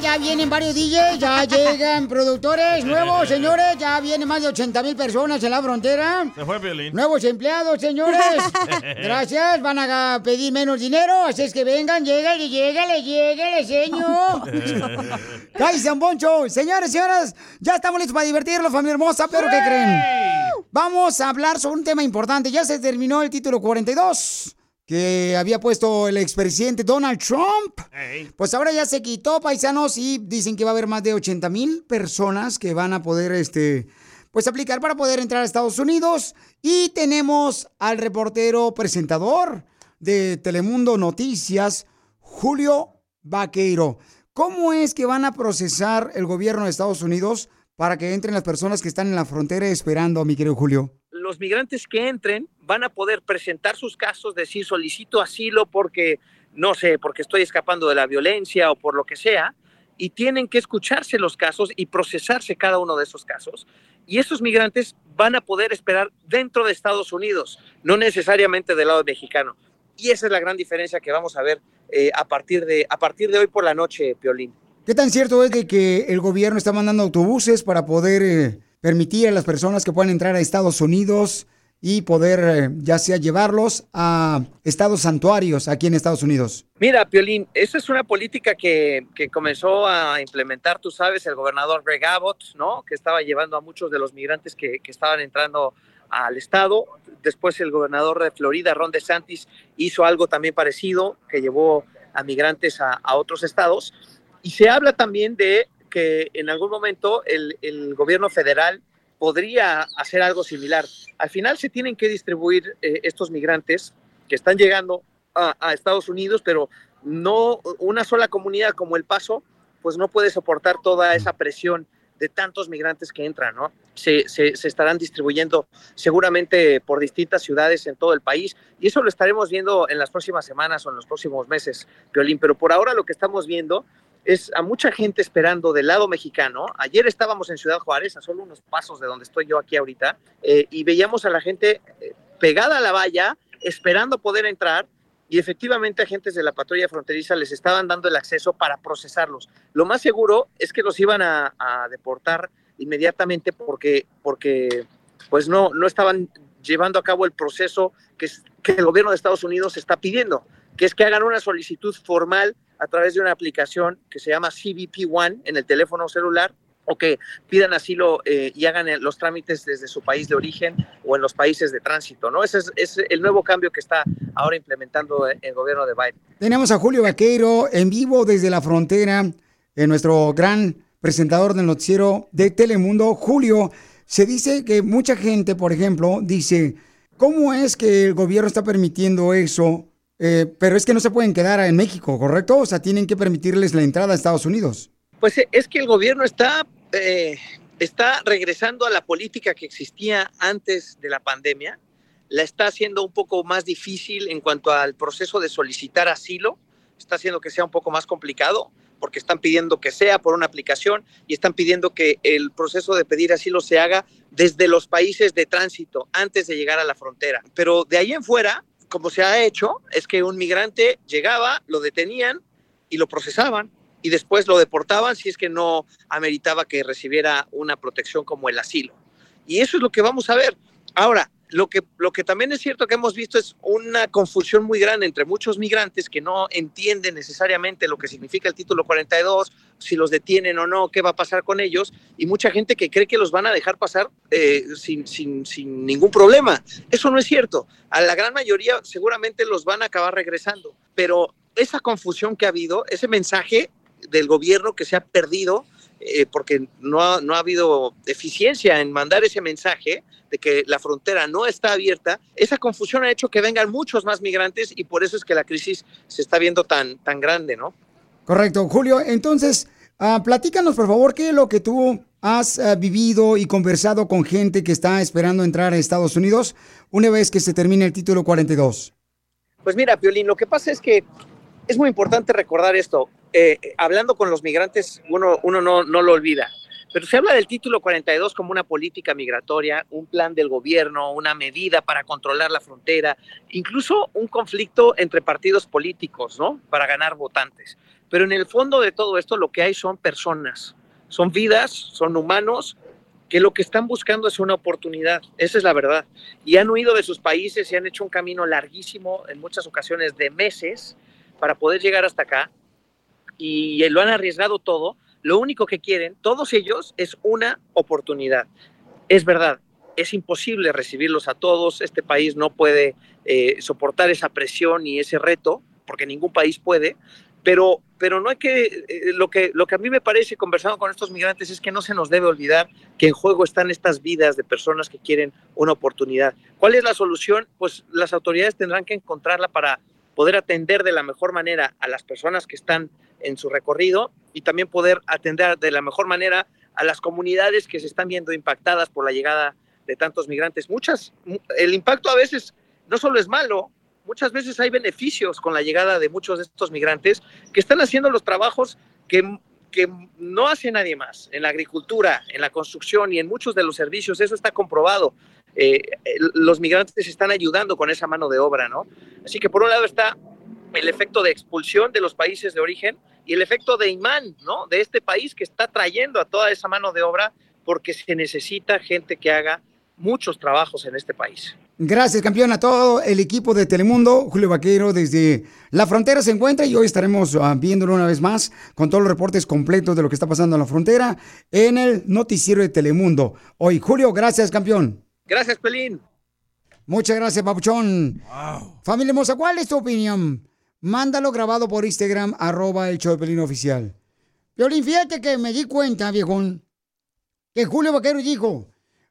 Ya vienen varios DJs, ya llegan productores nuevos, señores, ya vienen más de 80 mil personas en la frontera. Se fue. Nuevos empleados, señores. Gracias, van a pedir menos dinero, así es que vengan, lléguele, lléguele, lléguele, señor. ¡Cállate, San Poncho! Señores, señoras, ya estamos listos para divertirlos, familia hermosa, pero ¿qué creen? Vamos a hablar sobre un tema importante. Ya se terminó el título 42 que había puesto el expresidente Donald Trump. Pues ahora ya se quitó, paisanos, y dicen que va a haber más de 80 mil personas que van a poder, este, pues aplicar para poder entrar a Estados Unidos. Y tenemos al reportero presentador de Telemundo Noticias, Julio Vaqueiro. ¿Cómo es que van a procesar el gobierno de Estados Unidos para que entren las personas que están en la frontera esperando, mi querido Julio? los migrantes que entren van a poder presentar sus casos, decir solicito asilo porque, no sé, porque estoy escapando de la violencia o por lo que sea, y tienen que escucharse los casos y procesarse cada uno de esos casos. Y esos migrantes van a poder esperar dentro de Estados Unidos, no necesariamente del lado mexicano. Y esa es la gran diferencia que vamos a ver eh, a, partir de, a partir de hoy por la noche, Piolín. ¿Qué tan cierto es de que el gobierno está mandando autobuses para poder eh, permitir a las personas que puedan entrar a Estados Unidos y poder eh, ya sea llevarlos a estados santuarios aquí en Estados Unidos? Mira, Piolín, esa es una política que, que, comenzó a implementar, tú sabes, el gobernador Greg Abbott, ¿no? Que estaba llevando a muchos de los migrantes que, que estaban entrando al estado. Después el gobernador de Florida, Ron DeSantis, hizo algo también parecido, que llevó a migrantes a, a otros estados. Y se habla también de que en algún momento el, el, gobierno federal podría hacer algo similar. Al final se tienen que distribuir eh, estos migrantes que están llegando a, a, Estados Unidos, pero no una sola comunidad como El Paso, pues no puede soportar toda esa presión de tantos migrantes que entran, ¿no? Se, se, se, estarán distribuyendo seguramente por distintas ciudades en todo el país y eso lo estaremos viendo en las próximas semanas o en los próximos meses, Violín. Pero por ahora lo que estamos viendo es a mucha gente esperando del lado mexicano. Ayer estábamos en Ciudad Juárez, a solo unos pasos de donde estoy yo aquí ahorita, eh, y veíamos a la gente eh, pegada a la valla, esperando poder entrar, y efectivamente agentes de la patrulla fronteriza les estaban dando el acceso para procesarlos. Lo más seguro es que los iban a, a deportar inmediatamente porque, porque pues no, no estaban llevando a cabo el proceso que, que el gobierno de Estados Unidos está pidiendo, que es que hagan una solicitud formal a través de una aplicación que se llama CBP One en el teléfono celular o que pidan asilo eh, y hagan los trámites desde su país de origen o en los países de tránsito, ¿no? Ese es, el nuevo cambio que está ahora implementando el gobierno de Biden. Tenemos a Julio Vaqueiro en vivo desde la frontera, en nuestro gran presentador del noticiero de Telemundo. Julio, se dice que mucha gente, por ejemplo, dice, ¿cómo es que el gobierno está permitiendo eso eh, pero es que no se pueden quedar en México, ¿correcto? O sea, tienen que permitirles la entrada a Estados Unidos. Pues eh, es que el gobierno está, eh, está regresando a la política que existía antes de la pandemia. La está haciendo un poco más difícil en cuanto al proceso de solicitar asilo. Está haciendo que sea un poco más complicado porque están pidiendo que sea por una aplicación y están pidiendo que el proceso de pedir asilo se haga desde los países de tránsito antes de llegar a la frontera. Pero de ahí en fuera, como se ha hecho, es que un migrante llegaba, lo detenían y lo procesaban y después lo deportaban si es que no ameritaba que recibiera una protección como el asilo. Y eso es lo que vamos a ver. Ahora, lo que, lo que también es cierto que hemos visto es una confusión muy grande entre muchos migrantes que no entienden necesariamente lo que significa el título 42, si los detienen o no, qué va a pasar con ellos, y mucha gente que cree que los van a dejar pasar eh, sin, sin, sin ningún problema. Eso no es cierto. A la gran mayoría seguramente los van a acabar regresando, pero esa confusión que ha habido, ese mensaje del gobierno que se ha perdido, eh, porque no ha, no ha habido eficiencia en mandar ese mensaje de que la frontera no está abierta, esa confusión ha hecho que vengan muchos más migrantes y por eso es que la crisis se está viendo tan, tan grande, ¿no? Correcto, Julio. Entonces, ah, platícanos, por favor, qué es lo que tú has ah, vivido y conversado con gente que está esperando entrar a Estados Unidos una vez que se termine el título 42. Pues mira, Piolín, lo que pasa es que es muy importante recordar esto. Eh, hablando con los migrantes, uno, uno no, no lo olvida. Pero se habla del título 42 como una política migratoria, un plan del gobierno, una medida para controlar la frontera, incluso un conflicto entre partidos políticos, ¿no? Para ganar votantes. Pero en el fondo de todo esto lo que hay son personas, son vidas, son humanos que lo que están buscando es una oportunidad, esa es la verdad. Y han huido de sus países y han hecho un camino larguísimo, en muchas ocasiones de meses, para poder llegar hasta acá. Y lo han arriesgado todo. Lo único que quieren, todos ellos, es una oportunidad. Es verdad, es imposible recibirlos a todos. Este país no puede eh, soportar esa presión y ese reto, porque ningún país puede. Pero, pero no hay que, eh, lo que, lo que a mí me parece conversando con estos migrantes es que no se nos debe olvidar que en juego están estas vidas de personas que quieren una oportunidad. ¿Cuál es la solución? Pues las autoridades tendrán que encontrarla para poder atender de la mejor manera a las personas que están en su recorrido y también poder atender de la mejor manera a las comunidades que se están viendo impactadas por la llegada de tantos migrantes. Muchas, mu- el impacto a veces no solo es malo, muchas veces hay beneficios con la llegada de muchos de estos migrantes que están haciendo los trabajos que, que no hace nadie más, en la agricultura, en la construcción y en muchos de los servicios, eso está comprobado. Eh, los migrantes están ayudando con esa mano de obra, ¿no? Así que por un lado está el efecto de expulsión de los países de origen y el efecto de imán, ¿no? De este país que está trayendo a toda esa mano de obra porque se necesita gente que haga muchos trabajos en este país. Gracias, campeón, a todo el equipo de Telemundo. Julio Vaquero desde la frontera se encuentra y hoy estaremos ah, viéndolo una vez más con todos los reportes completos de lo que está pasando en la frontera en el noticiero de Telemundo. Hoy, Julio, gracias, campeón. Gracias, Pelín. Muchas gracias, Papuchón. Familia hermosa, ¿cuál es tu opinión? Mándalo grabado por Instagram, arroba el show de Pelín oficial. Violín, fíjate que me di cuenta, viejón, que Julio Vaquero dijo,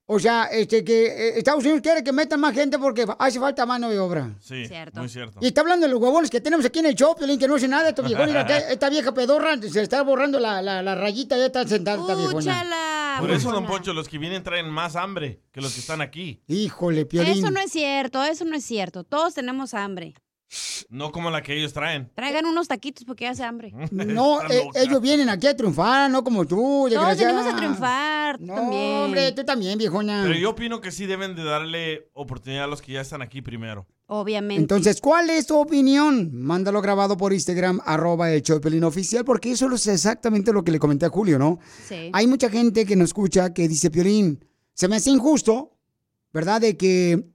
o sea, este, que eh, Estados Unidos quiere que metan más gente porque hace falta mano de obra. Sí, muy cierto. Y está hablando de los huevones que tenemos aquí en el show, Piolín, que no hace nada. Estos viejones, mira, que esta vieja pedorra se está borrando la, la, la rayita, ya está sentada esta viejona. Por eso, don Poncho, los que vienen traen más hambre que los que están aquí. Híjole, Piolín. Eso no es cierto, eso no es cierto. Todos tenemos hambre. No como la que ellos traen. Traigan unos taquitos porque hace hambre. No, eh, ellos vienen aquí a triunfar, no como tú, Todos venimos a triunfar. No, también. hombre, tú también, viejona. Pero yo opino que sí deben de darle oportunidad a los que ya están aquí primero. Obviamente. Entonces, ¿cuál es tu opinión? Mándalo grabado por Instagram, arroba el show de Pelín oficial, porque eso es exactamente lo que le comenté a Julio, ¿no? Sí. Hay mucha gente que nos escucha que dice, Piolín, se me hace injusto, ¿verdad? De que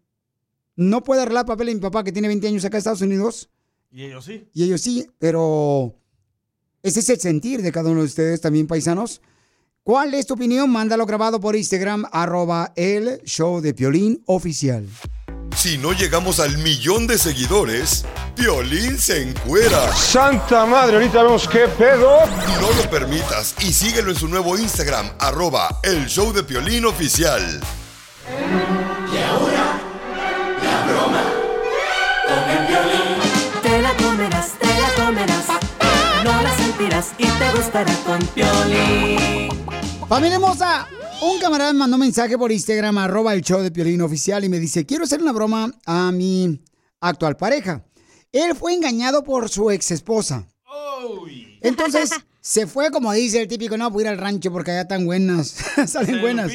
no puede arreglar papel a mi papá que tiene 20 años acá en Estados Unidos. Y ellos sí. Y ellos sí, pero ese es el sentir de cada uno de ustedes también, paisanos. ¿Cuál es tu opinión? Mándalo grabado por Instagram, arroba el show de Piolín oficial. Si no llegamos al millón de seguidores, Piolín se encuera. Santa madre, ahorita vemos qué pedo. No lo permitas y síguelo en su nuevo Instagram, arroba el show de Piolín oficial. La sentirás y te gustará con Piolín. Familia hermosa, un camarada me mandó un mensaje por Instagram, arroba el show de Piolín oficial, y me dice, quiero hacer una broma a mi actual pareja. Él fue engañado por su ex esposa. Entonces, se fue, como dice el típico, no, voy a ir al rancho porque allá están buenas, salen buenas.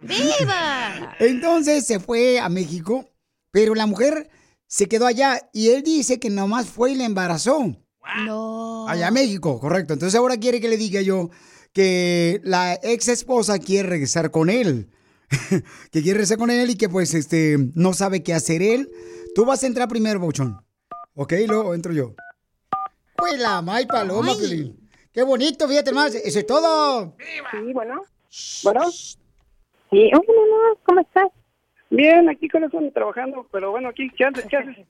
¡Viva! Entonces se fue a México, pero la mujer se quedó allá y él dice que nomás fue y le embarazó. No. Allá a México, correcto. Entonces ahora quiere que le diga yo que la ex esposa quiere regresar con él. que quiere regresar con él y que pues este no sabe qué hacer él. Tú vas a entrar primero, Bouchón. Ok, luego entro yo. Pues la May Paloma. Qué bonito, fíjate más. Eso es todo. Sí, bueno. Bueno. Sí, hola, mamá, ¿cómo estás? Bien, aquí con eso trabajando, pero bueno, aquí, ¿qué haces? ¿Qué haces?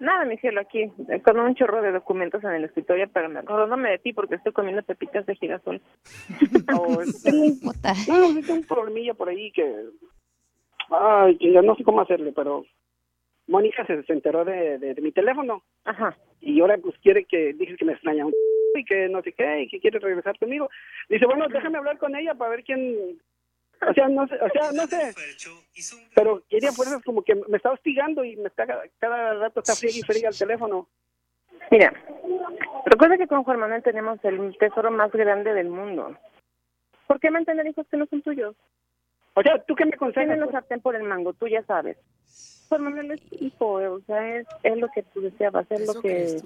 Nada, mi cielo, aquí, eh, con un chorro de documentos en el escritorio, pero me acordándome de ti porque estoy comiendo pepitas de girasol. Oh, no, es un problemilla por ahí que... Ay, que ya no sé cómo hacerle, pero Mónica se, se enteró de, de, de mi teléfono. Ajá. Y ahora pues quiere que, dije que me extraña un y que no sé qué, y que quiere regresar conmigo. Dice, bueno, déjame hablar con ella para ver quién... O sea, no sé, o sea, no sé. Pero quería fuerzas como que me está hostigando y me está cada rato está friega y friega el teléfono. Mira, recuerda que con Juan Manuel tenemos el tesoro más grande del mundo. ¿Por qué mantener hijos que no son tuyos? O sea, ¿tú qué me aconsejas? Tienen los sartén por el mango, tú ya sabes. Juan Manuel es hijo, o sea, es, es lo que tú deseabas, es lo que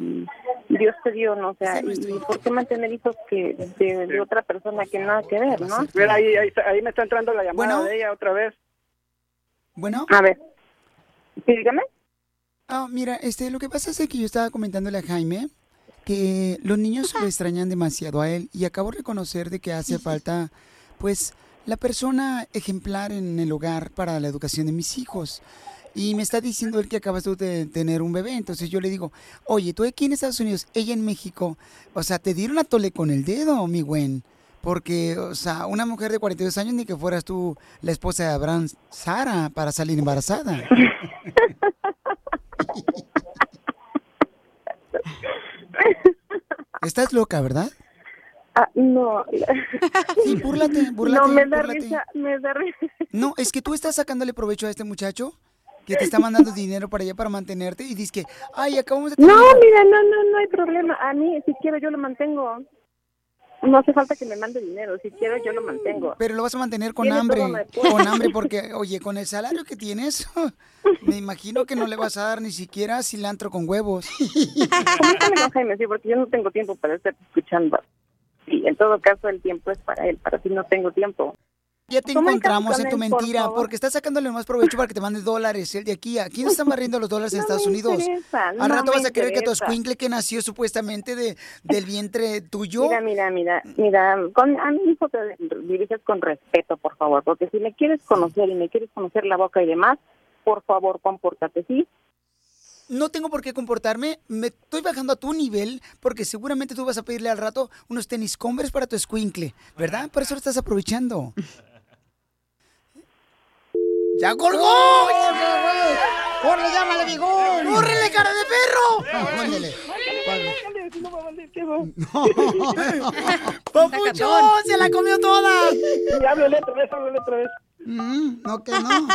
Dios te dio, ¿no? O sea, y, y ¿por qué mantener hijos que de, de otra persona que nada que ver, no? Mira, ahí, ahí, ahí me está entrando la llamada Bueno. de ella otra vez. Bueno. A ver. Sí, dígame. Ah, mira, este, lo que pasa es que yo estaba comentándole a Jaime que los niños lo extrañan demasiado a él y acabo de reconocer de que hace falta, pues, la persona ejemplar en el hogar para la educación de mis hijos. Y me está diciendo él que acabas tú de tener un bebé, entonces yo le digo, oye, tú aquí en Estados Unidos, ella en México, o sea, te dieron a tole con el dedo, mi buen. Porque, o sea, una mujer de 42 años ni que fueras tú la esposa de Abraham Sara para salir embarazada. Estás loca, ¿verdad? Ah, no. Sí, búrlate, búrlate. No, me da búrlate. risa, me da risa. No, es que tú estás sacándole provecho a este muchacho que te está mandando dinero para allá para mantenerte y dices que, ay, acabamos de. No, mira, no, no, no hay problema. A mí, si quiero, yo lo mantengo. No hace falta que me mande dinero. Si quiero, yo lo mantengo. Pero lo vas a mantener con hambre, con hambre, porque, oye, con el salario que tienes, me imagino que no le vas a dar ni siquiera cilantro con huevos. Coméntame Jaime, sí, porque yo no tengo tiempo para estar escuchando. Sí, en todo caso, el tiempo es para él. Para ti no tengo tiempo. Ya te encontramos con en tu por mentira, porque estás sacándole más provecho para que te mande dólares el de aquí. Aquí no están barriendo los dólares en No Estados me Unidos. interesa, Al rato me vas a creer que tu escuincle que nació supuestamente de, del vientre tuyo. Mira, mira, mira, mira, con, a mi hijo te diriges con respeto, por favor, porque si me quieres conocer y me quieres conocer la boca y demás, por favor, compórtate, ¿sí? No tengo por qué comportarme, me estoy bajando a tu nivel porque seguramente tú vas a pedirle al rato unos tenis Converse para tu escuincle, ¿verdad? Por eso lo estás aprovechando. ¡Ya colgó! ¡Corre, llámale, vigón! ¡Córrele, cara de perro! Ándele. ¡Papuchón! ¡Se la comió toda! Sí, háblale otra vez, háblale otra vez. Mm, no, que no.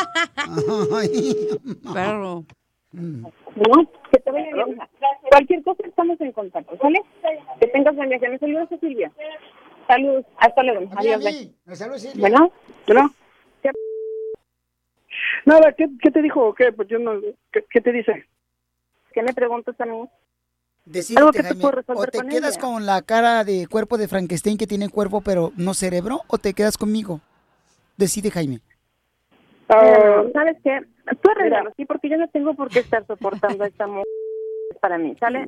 Perro. No, que te vaya bien. Cualquier cosa estamos en contacto, ¿sale? Que tengas. Me saludas a Silvia. Saludos. Hasta luego. Adiós. saluda Silvia. Bueno, bueno. Nada, ¿qué, ¿qué te dijo o qué? Pues yo no, ¿qué, qué te dice? ¿Qué me preguntas a mí? Decídete, Algo que te o te con quedas ella. con la cara de cuerpo de Frankenstein que tiene cuerpo pero no cerebro, o te quedas conmigo. Decide, Jaime. Mira, ¿Sabes qué? Tú arréglalo, sí, porque yo no tengo por qué estar soportando a esta mujer para mí, ¿sale?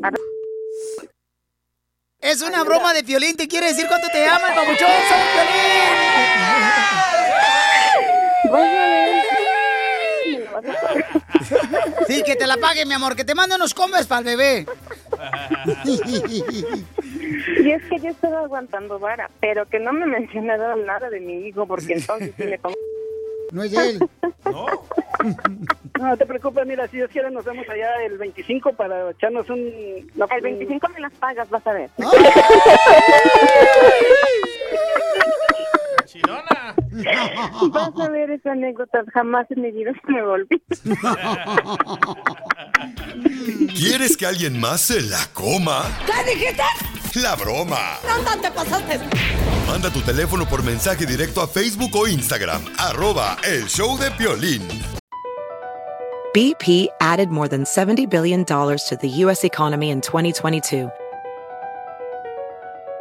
Es una broma de violín, te quiere decir cuánto te ama, papuchón. ¡Soy Piolín! Sí, que te la pague, mi amor, que te mande unos combes para el bebé. Y es que yo estaba aguantando vara, pero que no me mencionaron nada de mi hijo, porque entonces sí me pongo... No es él. No te preocupes, mira, si Dios quiere nos vemos allá el 25 para echarnos un... el 25 me las pagas, vas a ver. Vas a ver esa anécdota, jamás en mi vida se me volví. ¿Quieres que alguien más se la coma? ¿Qué dijiste? La broma. ¿Dónde te pasaste? Manda tu teléfono por mensaje directo a Facebook o Instagram. Arroba el show de Piolín. BP added more than $70 billion to the U.S. economy in 2022.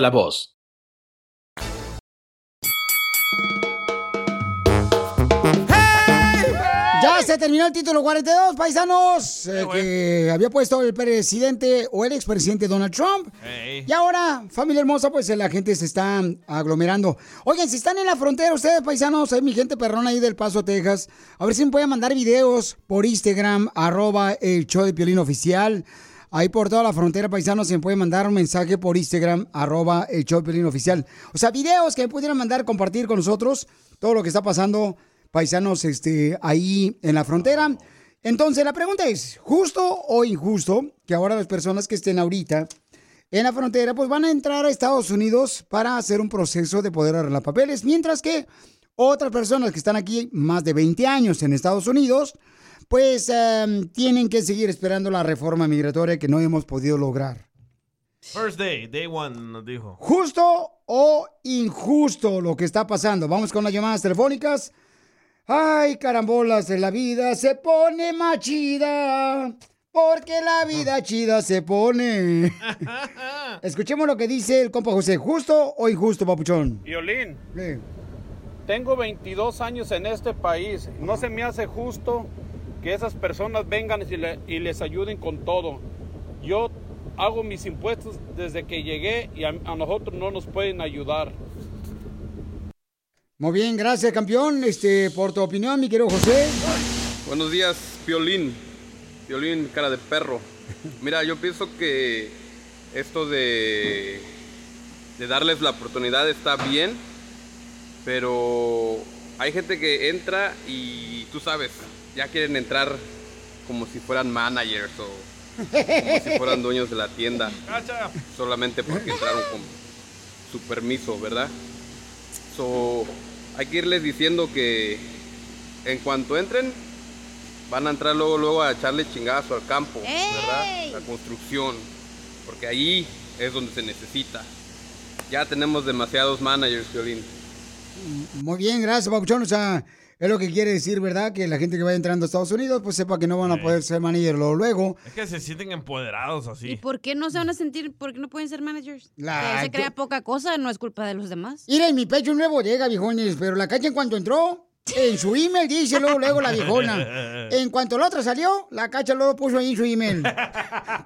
la voz. Ya se terminó el título 42, paisanos, eh, que había puesto el presidente o el expresidente Donald Trump. Y ahora, familia hermosa, pues eh, la gente se está aglomerando. Oigan, si están en la frontera ustedes, paisanos, hay mi gente perrona ahí del Paso, Texas. A ver si me pueden mandar videos por Instagram, arroba el show de Piolín Oficial. Ahí por toda la frontera, paisanos, se me pueden mandar un mensaje por Instagram, arroba el Piolín Oficial. O sea, videos que me pudieran mandar, compartir con nosotros todo lo que está pasando, paisanos, este, ahí en la frontera. Entonces, la pregunta es, ¿justo o injusto que ahora las personas que estén ahorita en la frontera, pues van a entrar a Estados Unidos para hacer un proceso de poder arreglar papeles, mientras que otras personas que están aquí más de 20 años en Estados Unidos, pues em, tienen que seguir esperando la reforma migratoria que no hemos podido lograr. First day, day one, nos dijo. ¿Justo o injusto lo que está pasando? Vamos con las llamadas telefónicas. Ay, carambolas, la vida se pone más chida. Porque la vida chida se pone. Escuchemos lo que dice el compa José. ¿Justo o injusto, papuchón? Violín, Sí. tengo 22 años en este país. No se me hace justo que esas personas vengan y, le- y les ayuden con todo. Yo hago mis impuestos desde que llegué y a, a nosotros no nos pueden ayudar. Muy bien, gracias, campeón, este, por tu opinión, mi querido José. Buenos días, Piolín. Piolín, cara de perro. Mira, yo pienso que esto de, de darles la oportunidad está bien, pero hay gente que entra y tú sabes, ya quieren entrar como si fueran managers o como si fueran dueños de la tienda, Cacha. solamente porque entraron con su permiso, ¿verdad? So, hay que irles diciendo que en cuanto entren, van a entrar luego, luego a echarle chingazo al campo, ¿verdad? La construcción, porque ahí es donde se necesita. Ya tenemos demasiados managers, Violín. Muy bien, gracias, papuchón. O sea, es lo que quiere decir, ¿verdad? Que la gente que vaya entrando a Estados Unidos, pues sepa que no van a poder ser manager luego. luego. Es que se sienten empoderados así. ¿Y por qué no se van a sentir, por qué no pueden ser managers? La- que se crea poca cosa, no es culpa de los demás. Mira, en mi pecho nuevo llega, viejones, pero la cacha en cuanto entró, en su email dice luego, luego la viejona. En cuanto la otra salió, la cacha luego puso ahí en su email.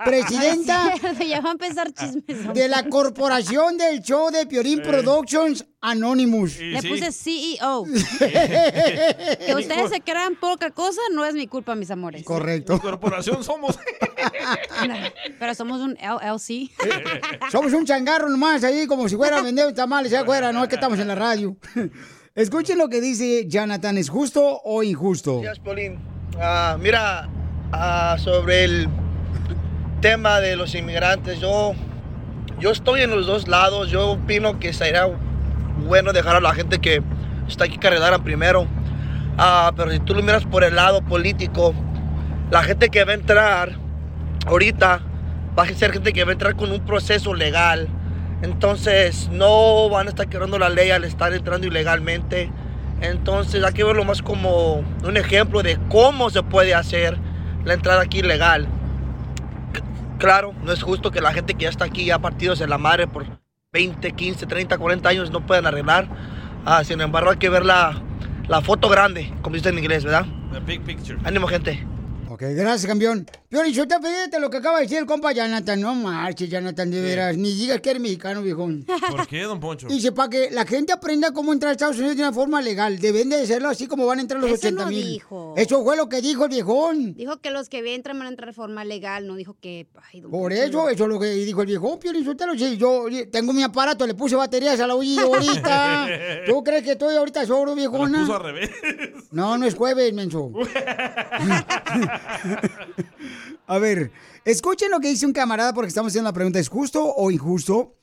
Presidenta sí, ya va a empezar chismes. de la corporación del show de Piorín Productions Anonymous. Le puse CEO. que ustedes se crean poca cosa no es mi culpa, mis amores. Correcto. Corporación somos. Pero somos un LLC. Somos un changarro nomás ahí, como si fuera a vender tamales allá afuera, no es que estamos en la radio. Escuchen lo que dice Jonathan, ¿es justo o injusto? Gracias, Piolín. Ah, mira, ah, sobre el tema de los inmigrantes, yo, yo estoy en los dos lados. Yo opino que sería bueno dejar a la gente que está aquí que arreglaran primero. Ah, pero si tú lo miras por el lado político, la gente que va a entrar ahorita va a ser gente que va a entrar con un proceso legal. Entonces no van a estar quebrando la ley al estar entrando ilegalmente. Entonces hay que verlo más como un ejemplo de cómo se puede hacer la entrada aquí legal. claro, no es justo que la gente que ya está aquí, ya partidos en la madre por 20, 15, 30, 40 años no puedan arreglar. Ah, sin embargo, hay que ver la, la foto grande, como dice en inglés, ¿verdad? The big picture. Ánimo, gente. Ok, gracias, campeón. Piolín, yo te pediste lo que acaba de decir el compa Jonathan. No marches, Jonathan, de veras. Ni digas que eres mexicano, viejón. ¿Por qué, don Poncho? Dice, para que la gente aprenda cómo entrar a Estados Unidos de una forma legal. Deben de hacerlo así como van a entrar los Eso 80 no mil. dijo. Eso fue lo que dijo el viejón. Dijo que los que entran van a entrar de forma legal, no dijo que... Ay, don Por Poncho, eso, no. eso es lo que dijo el viejón, Piolín Sotelo. Sí, yo tengo mi aparato, le puse baterías al oído ahorita. ¿Tú crees que estoy ahorita sordo, viejona? Puso al revés. No, no es jueves, menso. A ver, escuchen lo que dice un camarada porque estamos haciendo la pregunta, ¿es justo o injusto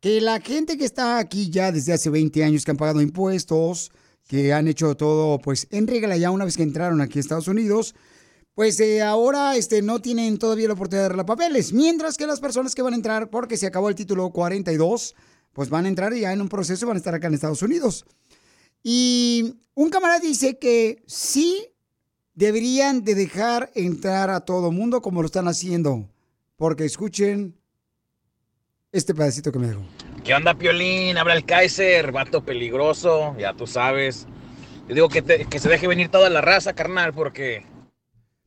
que la gente que está aquí ya desde hace 20 años, que han pagado impuestos, que han hecho todo pues en regla ya una vez que entraron aquí a Estados Unidos, pues eh, ahora este, no tienen todavía la oportunidad de arreglar papeles, mientras que las personas que van a entrar, porque se acabó el título 42, pues van a entrar ya en un proceso y van a estar acá en Estados Unidos. Y un camarada dice que sí deberían de dejar entrar a todo mundo como lo están haciendo. Porque escuchen este pedacito que me dejó. ¿Qué onda, Piolín? Habla el Kaiser, vato peligroso, ya tú sabes. Yo digo que, te- que se deje venir toda la raza, carnal, porque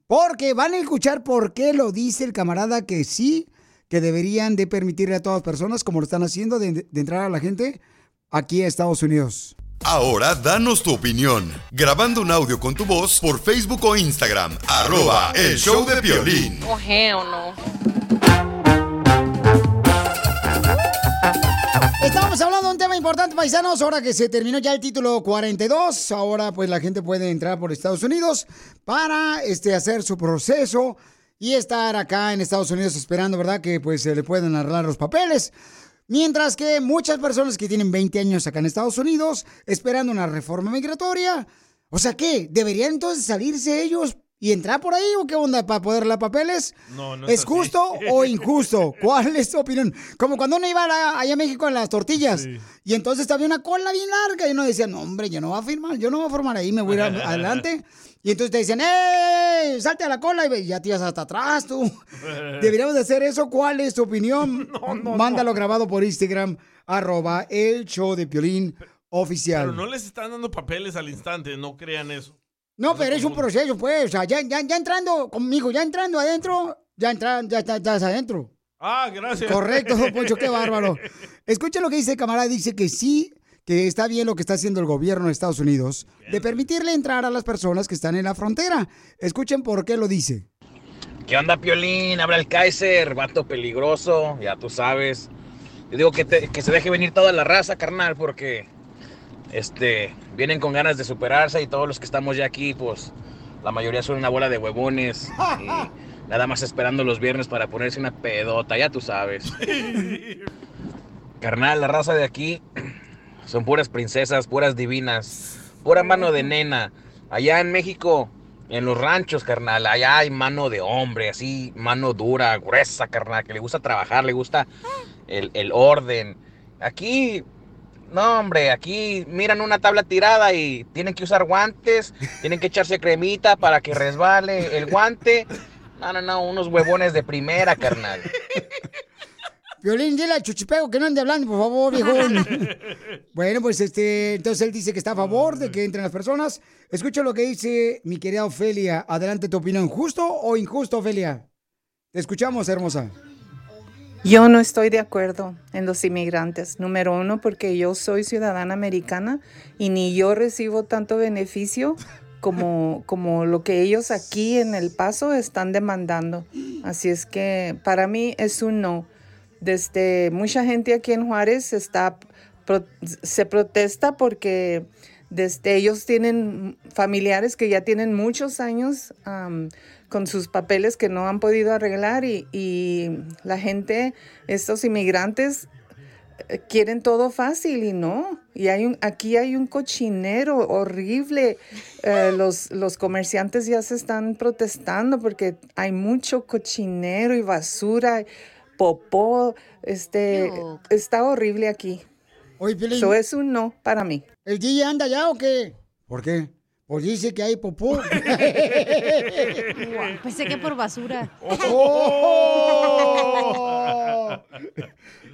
Porque van a escuchar por qué lo dice el camarada que sí, que deberían de permitirle a todas las personas, como lo están haciendo, de, de entrar a la gente aquí a Estados Unidos. Ahora danos tu opinión, grabando un audio con tu voz por Facebook o Instagram, arroba el show de violín. Hell no. Estamos hablando de un tema importante, paisanos. Ahora que se terminó ya el título 42, ahora pues la gente puede entrar por Estados Unidos para este, hacer su proceso y estar acá en Estados Unidos esperando, ¿verdad? Que pues se le puedan arreglar los papeles. Mientras que muchas personas que tienen 20 años acá en Estados Unidos esperando una reforma migratoria, o sea, ¿qué? ¿Deberían entonces salirse ellos y entrar por ahí o qué onda para poder dar papeles? No, no ¿Es justo o injusto? ¿Cuál es tu opinión? Como cuando uno iba a allá a México en las tortillas y entonces había una cola bien larga y uno decía, no hombre, yo no voy a firmar, yo no voy a formar ahí, me voy a ir adelante. Y entonces te decían, ¡eh! Salte a la cola y ya te ibas hasta atrás tú. Deberíamos de hacer eso. ¿Cuál es tu opinión? Mándalo grabado por Instagram, arroba el show de Piolín oficial. Pero no les están dando papeles al instante, no crean eso. No, pero es un proceso, pues. O sea, ya, ya, ya entrando conmigo, ya entrando adentro, ya entran, ya, está- ya estás adentro. Ah, gracias. Correcto, Poncho, qué bárbaro. Escucha lo que dice el camarada, dice que sí, que está bien lo que está haciendo el gobierno de Estados Unidos de permitirle entrar a las personas que están en la frontera. Escuchen por qué lo dice. ¿Qué onda, Piolín? Habla el Kaiser, vato peligroso, ya tú sabes. Yo digo que, te- que se deje venir toda la raza, carnal, porque este, vienen con ganas de superarse y todos los que estamos ya aquí, pues la mayoría son una bola de huevones y nada más esperando los viernes para ponerse una pedota, ya tú sabes. Carnal, la raza de aquí son puras princesas, puras divinas, pura mano de nena. Allá en México, en los ranchos, carnal, allá hay mano de hombre, así, mano dura, gruesa, carnal, que le gusta trabajar, le gusta el, el orden. Aquí, no, hombre, aquí miran una tabla tirada y tienen que usar guantes, tienen que echarse cremita para que resbale el guante. No, no, no, unos huevones de primera, carnal. Violín, dile al chuchipego que no ande hablando, por favor, viejón. bueno, pues este, entonces él dice que está a favor de que entren las personas. Escucha lo que dice mi querida Ofelia. Adelante tu opinión. ¿Justo o injusto, Ofelia? Te escuchamos, hermosa. Yo no estoy de acuerdo en los inmigrantes. Número uno, porque yo soy ciudadana americana y ni yo recibo tanto beneficio como, como lo que ellos aquí en El Paso están demandando. Así es que para mí es un no. Desde mucha gente aquí en Juárez está, pro- se protesta porque desde ellos tienen familiares que ya tienen muchos años con sus papeles que no han podido arreglar y, y la gente, estos inmigrantes, eh, quieren todo fácil y no. Y hay un, aquí hay un cochinero horrible. Eh, los, los comerciantes ya se están protestando porque hay mucho cochinero y basura, popó. Este, está horrible aquí. Oye. Eso es un no para mí. ¿El DJ anda ya o qué? ¿Por qué? Pues dice que hay popó. Pensé que por basura. ¡Oh!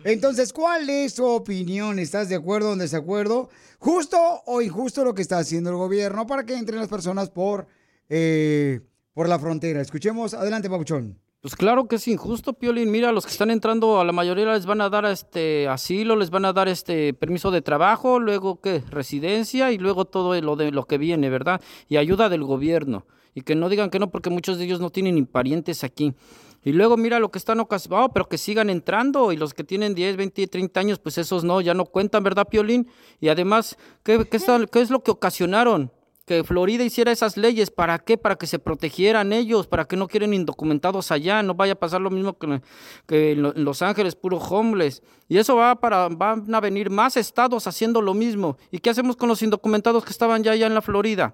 Entonces, ¿cuál es tu opinión? ¿Estás de acuerdo o en desacuerdo? ¿Justo o injusto lo que está haciendo el gobierno para que entren las personas por, eh, por la frontera? Escuchemos. Adelante, Pabuchón. Pues claro que es injusto, Piolín. Mira, los que están entrando, a la mayoría les van a dar este asilo, les van a dar este permiso de trabajo, luego qué, residencia y luego todo lo de lo que viene, ¿verdad? Y ayuda del gobierno. Y que no digan que no, porque muchos de ellos no tienen ni parientes aquí. Y luego mira lo que están ocasionados, pero que sigan entrando. Y los que tienen 10, 20, 30 años, pues esos no, ya no cuentan, ¿verdad, Piolín? Y además, ¿qué, qué es lo que ocasionaron? Que Florida hiciera esas leyes, ¿para qué? Para que se protegieran ellos, para que no quieren indocumentados allá, no vaya a pasar lo mismo que, que en Lo- en Los Ángeles, puro homeless. Y eso va para, van a venir más estados haciendo lo mismo. ¿Y qué hacemos con los indocumentados que estaban ya allá en la Florida?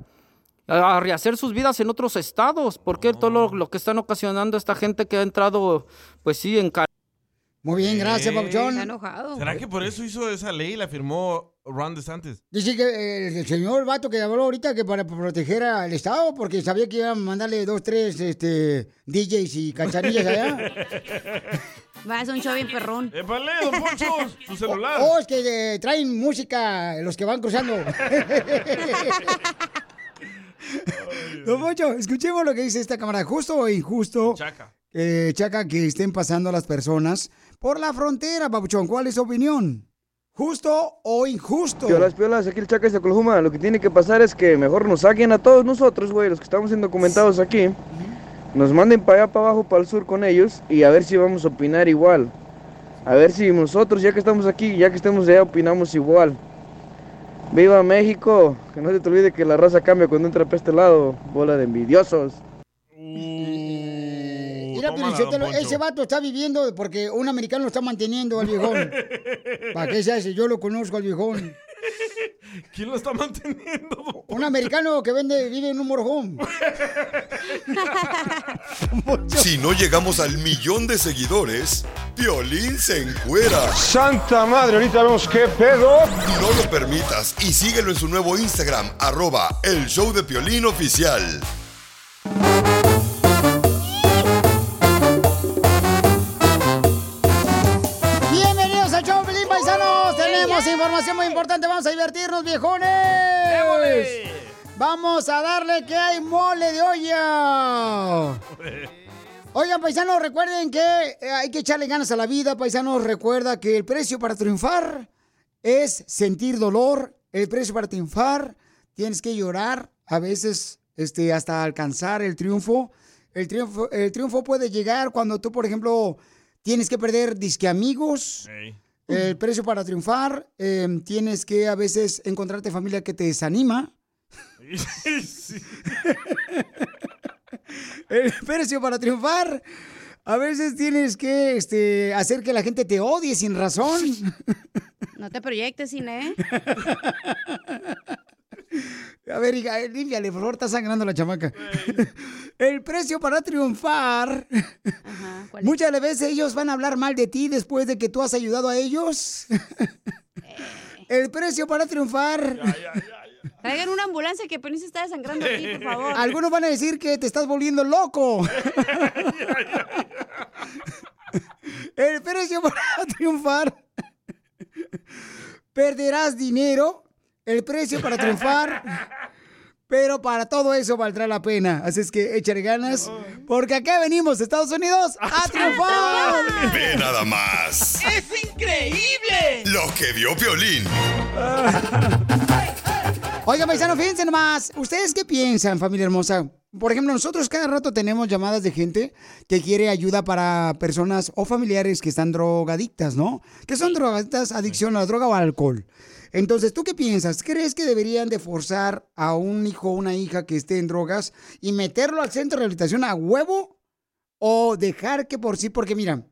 a a rehacer sus vidas en otros estados. porque todo lo, lo que están ocasionando esta gente que ha entrado, pues sí, en Muy bien, gracias, Pabuchón. Está enojado. ¿Será que por eso hizo esa ley y la firmó Ron DeSantis? Dice que eh, el señor vato que habló ahorita que para proteger al Estado, porque sabía que iban a mandarle dos, tres este, DJs y cachanillas allá. Va, es un show bien perrón. ¡Épale, don Poncho! ¡Su celular! Oh, es que eh, traen música los que van cruzando. Don Poncho, escuchemos lo que dice esta cámara. ¿Justo o injusto? Chaca. eh, Chaca, que estén pasando las personas por la frontera, Papuchón. ¿Cuál es su opinión? ¿Justo o injusto? Piolas, piolas, aquí el Chaca de Oklahoma. Lo que tiene que pasar es que mejor nos saquen a todos nosotros, güey, los que estamos indocumentados aquí. Nos manden para allá, para abajo, para el sur con ellos y a ver si vamos a opinar igual. A ver si nosotros, ya que estamos aquí, ya que estemos allá, opinamos igual. ¡Viva México! Que no se te olvide que la raza cambia cuando entra para este lado. Bola de envidiosos. Mira, ese vato está viviendo porque un americano lo está manteniendo al viejón. ¿Para qué se hace? Yo lo conozco al viejón. ¿Quién lo está manteniendo? Un americano que vende, vive en un morjón. Si no llegamos al millón de seguidores, Piolín se encuera. Santa madre, ahorita vemos qué pedo. No lo permitas y síguelo en su nuevo Instagram, arroba el show de Piolín oficial. Información muy importante. Vamos a divertirnos, viejones. Vamos a darle que hay mole de olla. Oigan, paisanos, recuerden que eh, hay que echarle ganas a la vida. Paisanos, recuerda que el precio para triunfar es sentir dolor. El precio para triunfar, tienes que llorar, a veces este, hasta alcanzar el triunfo. El triunfo, el triunfo puede llegar cuando tú, por ejemplo, tienes que perder disque amigos. El precio para triunfar, eh, tienes que a veces encontrarte familia que te desanima. El precio para triunfar, a veces tienes que este, hacer que la gente te odie sin razón. No te proyectes, Cine. A ver, hija, eh, límpiale, por favor, está sangrando la chamaca. El precio para triunfar. Muchas veces ellos van a hablar mal de ti después de que tú has ayudado a ellos. El precio para triunfar. Traigan una ambulancia que Penis está desangrando aquí, por favor. Algunos van a decir que te estás volviendo loco. El precio para triunfar. Perderás dinero. El precio para triunfar. Pero para todo eso valdrá la pena. Así es que échale ganas. Porque acá venimos, Estados Unidos, a triunfar. Ve nada más. ¡Es increíble! Lo que vio Piolín. Oigan, paisano, fíjense nomás. ¿Ustedes qué piensan, familia hermosa? Por ejemplo, nosotros cada rato tenemos llamadas de gente que quiere ayuda para personas o familiares que están drogadictas, ¿no? Que son drogadictas, adicción a la droga o al alcohol. Entonces, ¿tú qué piensas? ¿Crees que deberían de forzar a un hijo o una hija que esté en drogas y meterlo al centro de rehabilitación a huevo? ¿O dejar que por sí? Porque mira,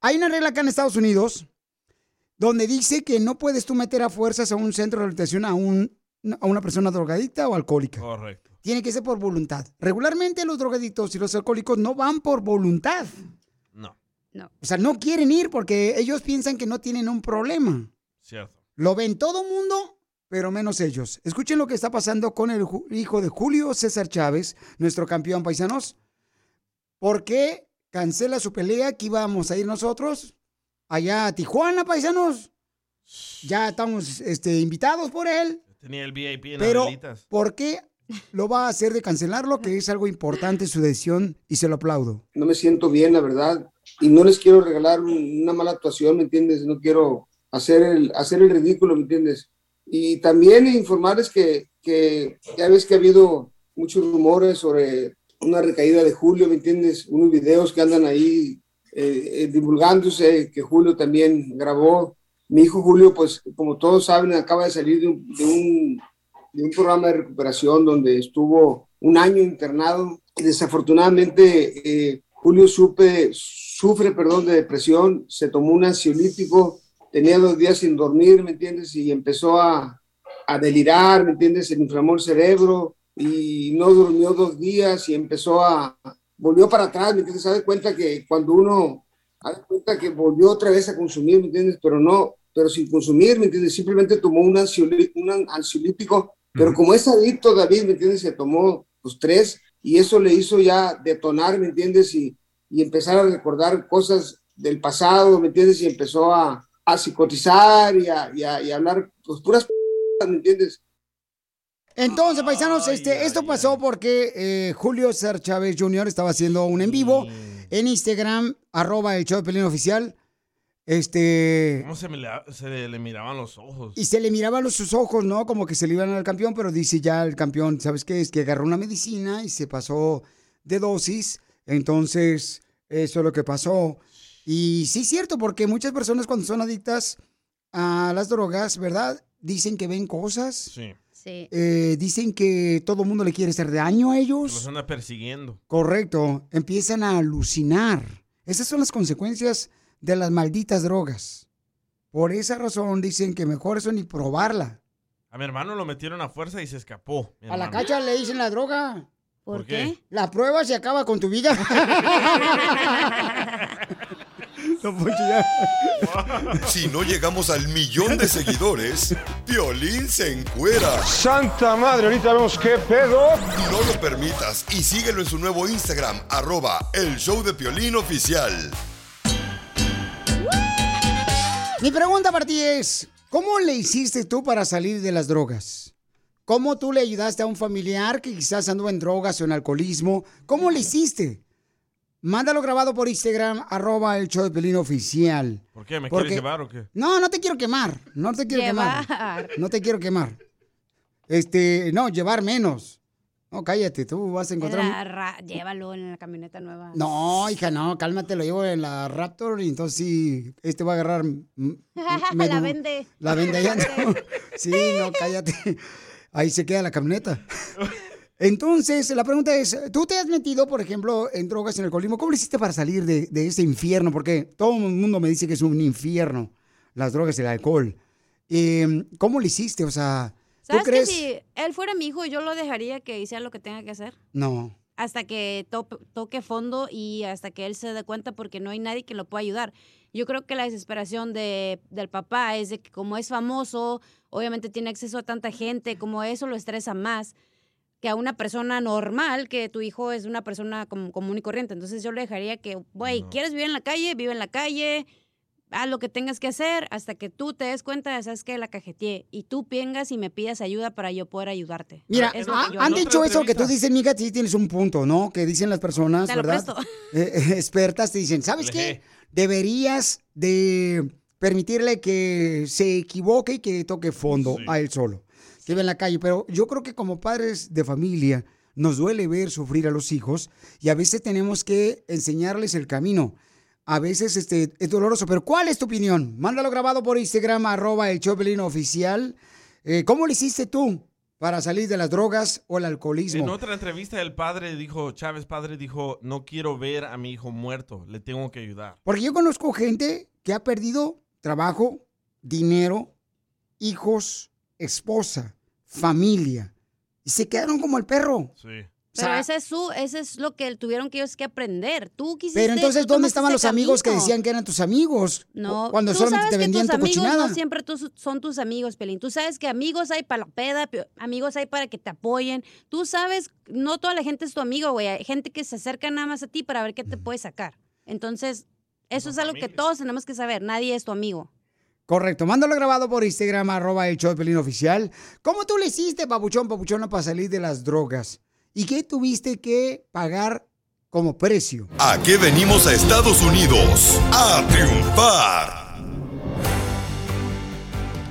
hay una regla acá en Estados Unidos donde dice que no puedes tú meter a fuerzas a un centro de rehabilitación a, un, a una persona drogadicta o alcohólica. Correcto. Tiene que ser por voluntad. Regularmente los drogadictos y los alcohólicos no van por voluntad. No. No. O sea, no quieren ir porque ellos piensan que no tienen un problema. Cierto. Lo ven todo mundo pero menos ellos. Escuchen lo que está pasando con el hijo de Julio César Chávez, nuestro campeón paisanos. ¿Por qué cancela su pelea que íbamos a ir nosotros allá a Tijuana, paisanos? Ya estamos este, invitados por él. Tenía el VIP en Pero, Adelitas. ¿por qué lo va a hacer de cancelarlo? Que es algo importante su decisión y se lo aplaudo. no me siento bien, la verdad, y no les quiero regalar un- una mala actuación, ¿me entiendes? No quiero hacer el, hacer el ridículo, ¿me entiendes? Y también informarles que, que ya ves que ha habido muchos rumores sobre una recaída de Julio, ¿me entiendes? Unos videos que andan ahí eh, eh, divulgándose, que Julio también grabó. Mi hijo Julio, pues como todos saben, acaba de salir de un, programa de recuperación donde estuvo un año internado. Desafortunadamente, eh, Julio supe, sufre perdón, de depresión, se tomó un ansiolítico, tenía dos días sin dormir, ¿me entiendes? Y empezó a, a delirar, ¿me entiendes? Se le inflamó el cerebro y no durmió dos días y empezó a, volvió para atrás, ¿me entiendes? Se da cuenta que cuando uno, da cuenta que volvió otra vez a consumir, ¿me entiendes? Pero no, pero sin consumir, ¿me entiendes? Simplemente tomó un, ansiolí- un ansiolítico, pero como es adicto, David, ¿me entiendes? Se tomó pues tres y eso le hizo ya detonar, ¿me entiendes? Y, y empezar a recordar cosas del pasado, ¿me entiendes? Y empezó a, a psicotizar y a, y a- y a hablar pues puras ¿me entiendes? Entonces, paisanos, este, esto pasó porque eh, Julio César Chávez Jr. estaba haciendo un en vivo en Instagram, arroba el show de Pelín Oficial. Este. ¿Cómo se, me le, se le miraban los ojos? Y se le miraban los sus ojos, ¿no? Como que se le iban al campeón, pero dice ya el campeón, ¿sabes qué? Es que agarró una medicina y se pasó de dosis. Entonces, eso es lo que pasó. Y sí es cierto, porque muchas personas cuando son adictas a las drogas, ¿verdad? Dicen que ven cosas. Sí. Sí. Eh, dicen que todo el mundo le quiere hacer daño a ellos. Los anda persiguiendo. Correcto. Empiezan a alucinar. Esas son las consecuencias de las malditas drogas. Por esa razón dicen que mejor eso ni probarla. A mi hermano lo metieron a fuerza y se escapó. A la cacha le dicen la droga. ¿Por ¿Por qué? qué? La prueba se acaba con tu vida. Don Poncho, ya. Si no llegamos al millón de seguidores, Piolín se encuera. Santa madre, ahorita vemos qué pedo. No lo permitas y síguelo en su nuevo Instagram, arroba el show de Piolín oficial. Mi pregunta para ti es, ¿cómo le hiciste tú para salir de las drogas? ¿Cómo tú le ayudaste a un familiar que quizás anduvo en drogas o en alcoholismo? ¿Cómo le hiciste? Mándalo grabado por Instagram, arroba el show de Pelín oficial. ¿Por qué? ¿Me Porque- quieres llevar o qué? No, no te quiero quemar. No te quiero Llevar. quemar. No te quiero quemar. Este, no, llevar menos. No, cállate, tú vas a En encontrar. la ra- Llévalo en la camioneta nueva. No, hija, no, cálmate, lo llevo en la Raptor y entonces sí, este va a agarrar. la vende. La vende allá. no. Sí, no, cállate. Ahí se queda la camioneta. Entonces, la pregunta es, ¿tú te has metido, por ejemplo, en drogas, en alcoholismo? ¿Cómo lo hiciste para salir de, de ese infierno? Porque todo el mundo me dice que es un infierno, las drogas y el alcohol. Eh, ¿Cómo lo hiciste? O sea, ¿tú ¿Sabes crees? que si él fuera mi hijo, yo lo dejaría que hiciera lo que tenga que hacer? No. Hasta que to- toque fondo y hasta que él se dé cuenta porque no hay nadie que lo pueda ayudar. Yo creo que la desesperación de, del papá es de que como es famoso, obviamente tiene acceso a tanta gente, como eso lo estresa más que a una persona normal, que tu hijo es una persona com- común y corriente. Entonces yo le dejaría que, güey, ¿quieres vivir en la calle? Vive en la calle, haz lo que tengas que hacer hasta que tú te des cuenta de, sabes que la cajeteé y tú vengas y me pidas ayuda para yo poder ayudarte. Mira, Es que yo han dicho eso que tú dices, mija, sí tienes un punto, ¿no? Que dicen las personas, Te ¿verdad? Eh, eh, expertas te dicen, ¿sabes qué? Deberías de permitirle que se equivoque y que toque fondo a él solo, que vive en la calle. Pero yo creo que como padres de familia nos duele ver sufrir a los hijos y a veces tenemos que enseñarles el camino. A veces este, es doloroso, pero ¿cuál es tu opinión? Mándalo grabado por Instagram, arroba el Choplin oficial. Eh, ¿Cómo lo hiciste tú para salir de las drogas o el alcoholismo? En otra entrevista el padre dijo, Chávez padre dijo, no quiero ver a mi hijo muerto, le tengo que ayudar. Porque yo conozco gente que ha perdido trabajo, dinero, hijos, esposa, familia. Y se quedaron como el perro. Sí. Pero sea, ese es su, ese es lo que tuvieron que ellos que aprender. Tú quisiste. pero entonces, ¿dónde estaban los amigos que decían que eran tus amigos? No, Cuando tú solamente sabes te que vendían tus tu amigos cochinada. no siempre tus- son tus amigos, Pelín. Tú sabes que amigos hay para la peda, amigos hay para que te apoyen. Tú sabes, no toda la gente es tu amigo, güey. Hay gente que se acerca nada más a ti para ver qué te puede sacar. Entonces, eso es algo que todos tenemos que saber. Nadie es tu amigo. Correcto, mándalo grabado por Instagram, arroba el show de Pelín oficial. ¿Cómo tú le hiciste, papuchón, papuchona, para salir de las drogas? ¿Y qué tuviste que pagar como precio? ¿A qué venimos a Estados Unidos? A triunfar.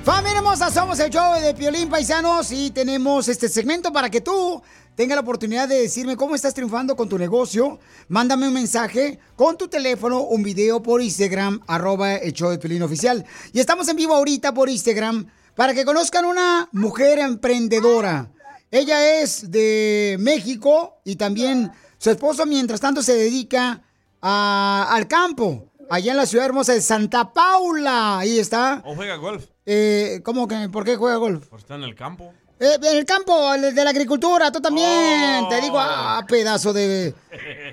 Familia hermosa, somos el show de Piolín Paisanos y tenemos este segmento para que tú tengas la oportunidad de decirme cómo estás triunfando con tu negocio. Mándame un mensaje con tu teléfono, un video por Instagram, arroba el show de Piolín oficial. Y estamos en vivo ahorita por Instagram para que conozcan una mujer emprendedora. Ella es de México y también su esposo mientras tanto se dedica a- al campo, allá en la ciudad hermosa de Santa Paula. Ahí está. ¿O juega golf? Eh, ¿Cómo que? ¿Por qué juega golf? Por estar en el campo. Eh, en el campo el de la agricultura, tú también. Te digo, ah, pedazo de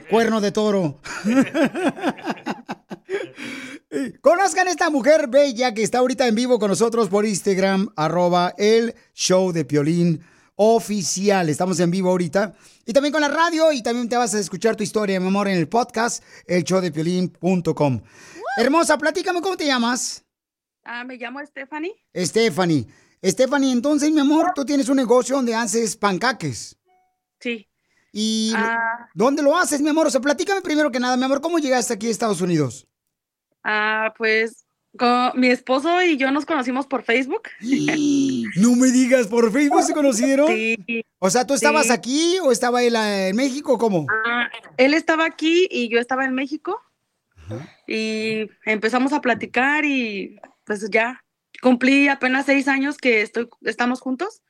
cuerno de toro. Conozcan esta mujer bella que está ahorita en vivo con nosotros por Instagram, arroba el show de Piolín oficial. Estamos en vivo ahorita. Y también con la radio y también te vas a escuchar tu historia, mi amor, en el podcast, el showdepiolín.com. Hermosa, platícame cómo te llamas. Ah, me llamo Stephanie. Stephanie. Stephanie, entonces, mi amor, tú tienes un negocio donde haces pancaques. Sí. ¿Y Ah. dónde lo haces, mi amor? O sea, platícame primero que nada, mi amor, ¿cómo llegaste aquí a Estados Unidos? Ah, pues con mi esposo y yo nos conocimos por Facebook. No me digas, ¿por Facebook se conocieron? Sí. O sea, ¿tú estabas Sí. aquí o estaba él eh, en México? ¿Cómo? Ah, él estaba aquí y yo estaba en México. Y empezamos a platicar y pues ya cumplí apenas seis años que estoy, estamos juntos.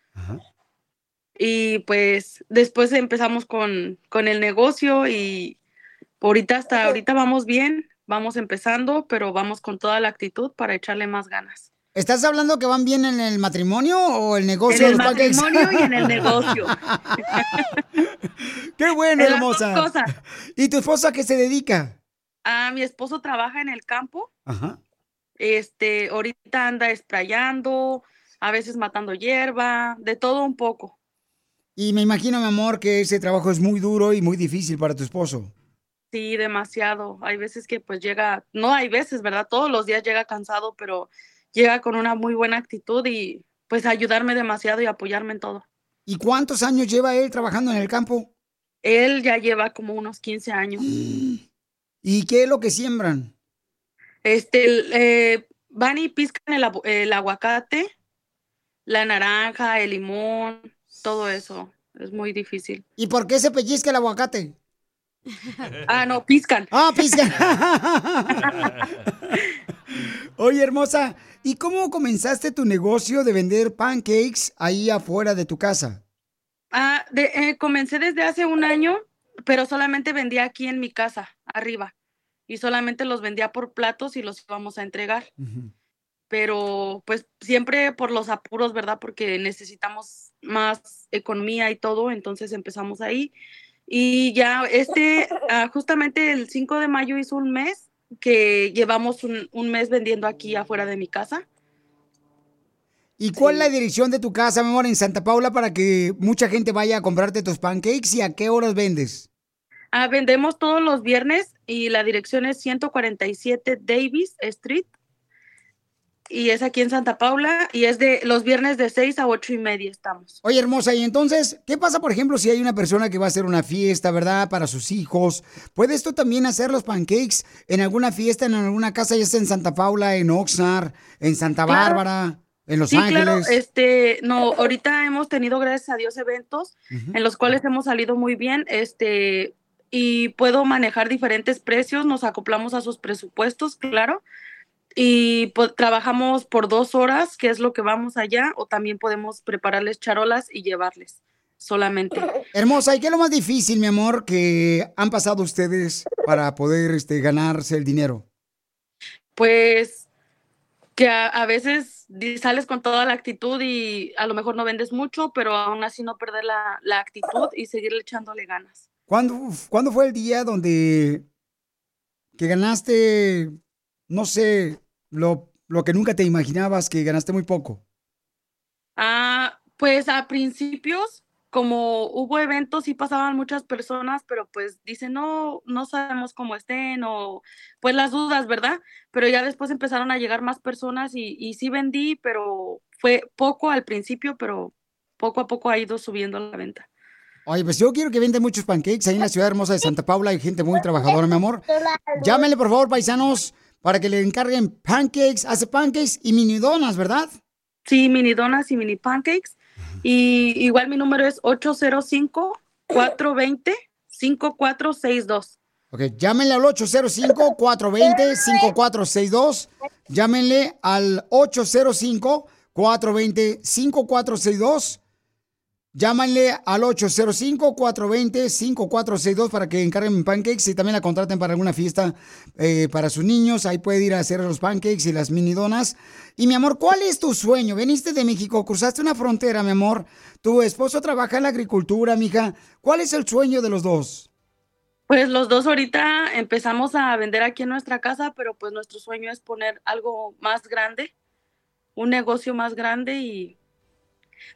Y pues después empezamos con, con el negocio y ahorita hasta ahorita vamos bien, vamos empezando, pero vamos con toda la actitud para echarle más ganas. ¿Estás hablando que van bien en el matrimonio o el negocio En el de los pancakes? matrimonio y en el negocio. ¡Qué bueno, En las dos hermosa! cosas. ¿Y tu esposa a qué se dedica? Ah, mi esposo trabaja en el campo. Ajá. Este, ahorita anda esprayando, a veces matando hierba, de todo un poco. Y me imagino, mi amor, que ese trabajo es muy duro y muy difícil para tu esposo. Sí, demasiado. Hay veces que pues llega, no hay veces, ¿verdad? Todos los días llega cansado, pero llega con una muy buena actitud y pues ayudarme demasiado y apoyarme en todo. ¿Y cuántos años lleva él trabajando en el campo? Él ya lleva como unos 15 años. ¿Y qué es lo que siembran? Este, eh, van y piscan el, el aguacate, la naranja, el limón, todo eso. Es muy difícil. ¿Y por qué se pellizca el aguacate? Ah, no, piscan. Ah, piscan. Oye, hermosa, ¿y cómo comenzaste tu negocio de vender pancakes ahí afuera de tu casa? Ah, de- eh, comencé desde hace un año, pero solamente vendía aquí en mi casa, arriba. Y solamente los vendía por platos y los íbamos a entregar. Pero pues siempre por los apuros, ¿verdad? Porque necesitamos más economía y todo, entonces empezamos ahí. Y ya este, ah, justamente el 5 de mayo hizo un mes que llevamos un, un mes vendiendo aquí afuera de mi casa. ¿Y cuál es la dirección de tu casa, mi amor, en Santa Paula para que mucha gente vaya a comprarte tus pancakes y a qué horas vendes? Ah, vendemos todos los viernes y la dirección es 147 Davis Street y es aquí en Santa Paula y es de los viernes de 6 a 8 y media estamos. Oye, hermosa, y entonces, ¿qué pasa, por ejemplo, si hay una persona que va a hacer una fiesta, ¿verdad? Para sus hijos. ¿Puedes tú también hacer los pancakes en alguna fiesta, en alguna casa, ya sea en Santa Paula, en Oxnard, en Santa Claro. Bárbara, en Los sí, Ángeles? claro, este, no, ahorita hemos tenido, gracias a Dios, eventos en los cuales hemos salido muy bien, este, y puedo manejar diferentes precios, nos acoplamos a sus presupuestos, claro, y trabajamos por dos horas, que es lo que vamos allá, o también podemos prepararles charolas y llevarles solamente. Hermosa, ¿y qué es lo más difícil, mi amor, que han pasado ustedes para poder este, ganarse el dinero? Pues que a, a veces sales con toda la actitud y a lo mejor no vendes mucho, pero aún así no perder la, la actitud y seguirle echándole ganas. ¿Cuándo, ¿Cuándo fue el día donde que ganaste, no sé, lo, lo que nunca te imaginabas, que ganaste muy poco? Ah, pues a principios, como hubo eventos y pasaban muchas personas, pero pues dicen, no, no sabemos cómo estén o pues las dudas, ¿verdad? Pero ya después empezaron a llegar más personas y, y sí vendí, pero fue poco al principio, pero poco a poco ha ido subiendo la venta. Oye, pues yo quiero que venden muchos pancakes ahí en la ciudad hermosa de Santa Paula. Hay gente muy trabajadora, mi amor. Llámenle, por favor, paisanos, para que le encarguen pancakes, hace pancakes y mini donas, ¿verdad? Sí, mini donas y mini pancakes. Y igual mi número es 805-420-5462. Ok, llámenle al 805-420-5462. Llámenle al 805-420-5462. Llámenle al 805-420-5462 para que encarguen pancakes y también la contraten para alguna fiesta eh, para sus niños. Ahí puede ir a hacer los pancakes y las mini donas. Y mi amor, ¿cuál es tu sueño? Veniste de México, cruzaste una frontera, mi amor. Tu esposo trabaja en la agricultura, mija. ¿Cuál es el sueño de los dos? Pues los dos ahorita empezamos a vender aquí en nuestra casa, pero pues nuestro sueño es poner algo más grande, un negocio más grande y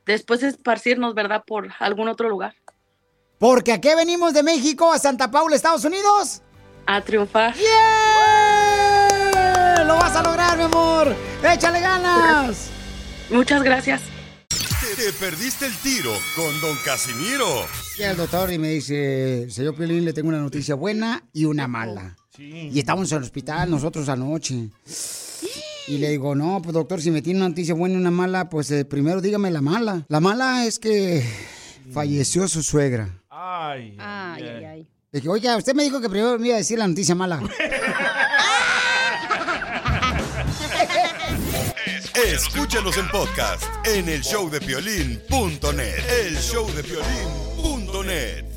después esparcirnos, ¿verdad? Por algún otro lugar. Porque aquí venimos de México a Santa Paula, Estados Unidos. A triunfar. ¡Yeah! ¡Lo vas a lograr, mi amor! ¡Échale ganas! Muchas gracias. Te perdiste el tiro con Don Casimiro. Llega el doctor y me dice, señor Piolín, le tengo una noticia buena y una mala. Y estamos en el hospital nosotros anoche. Y le digo, no, pues doctor, si me tiene una noticia buena y una mala, pues eh, primero dígame la mala. La mala es que falleció su suegra. Ay. Ay, ay, ay. Le dije, oiga, usted me dijo que primero me iba a decir la noticia mala. Escúchanos en podcast en el showdepiolín.net. El showdepiolín.net.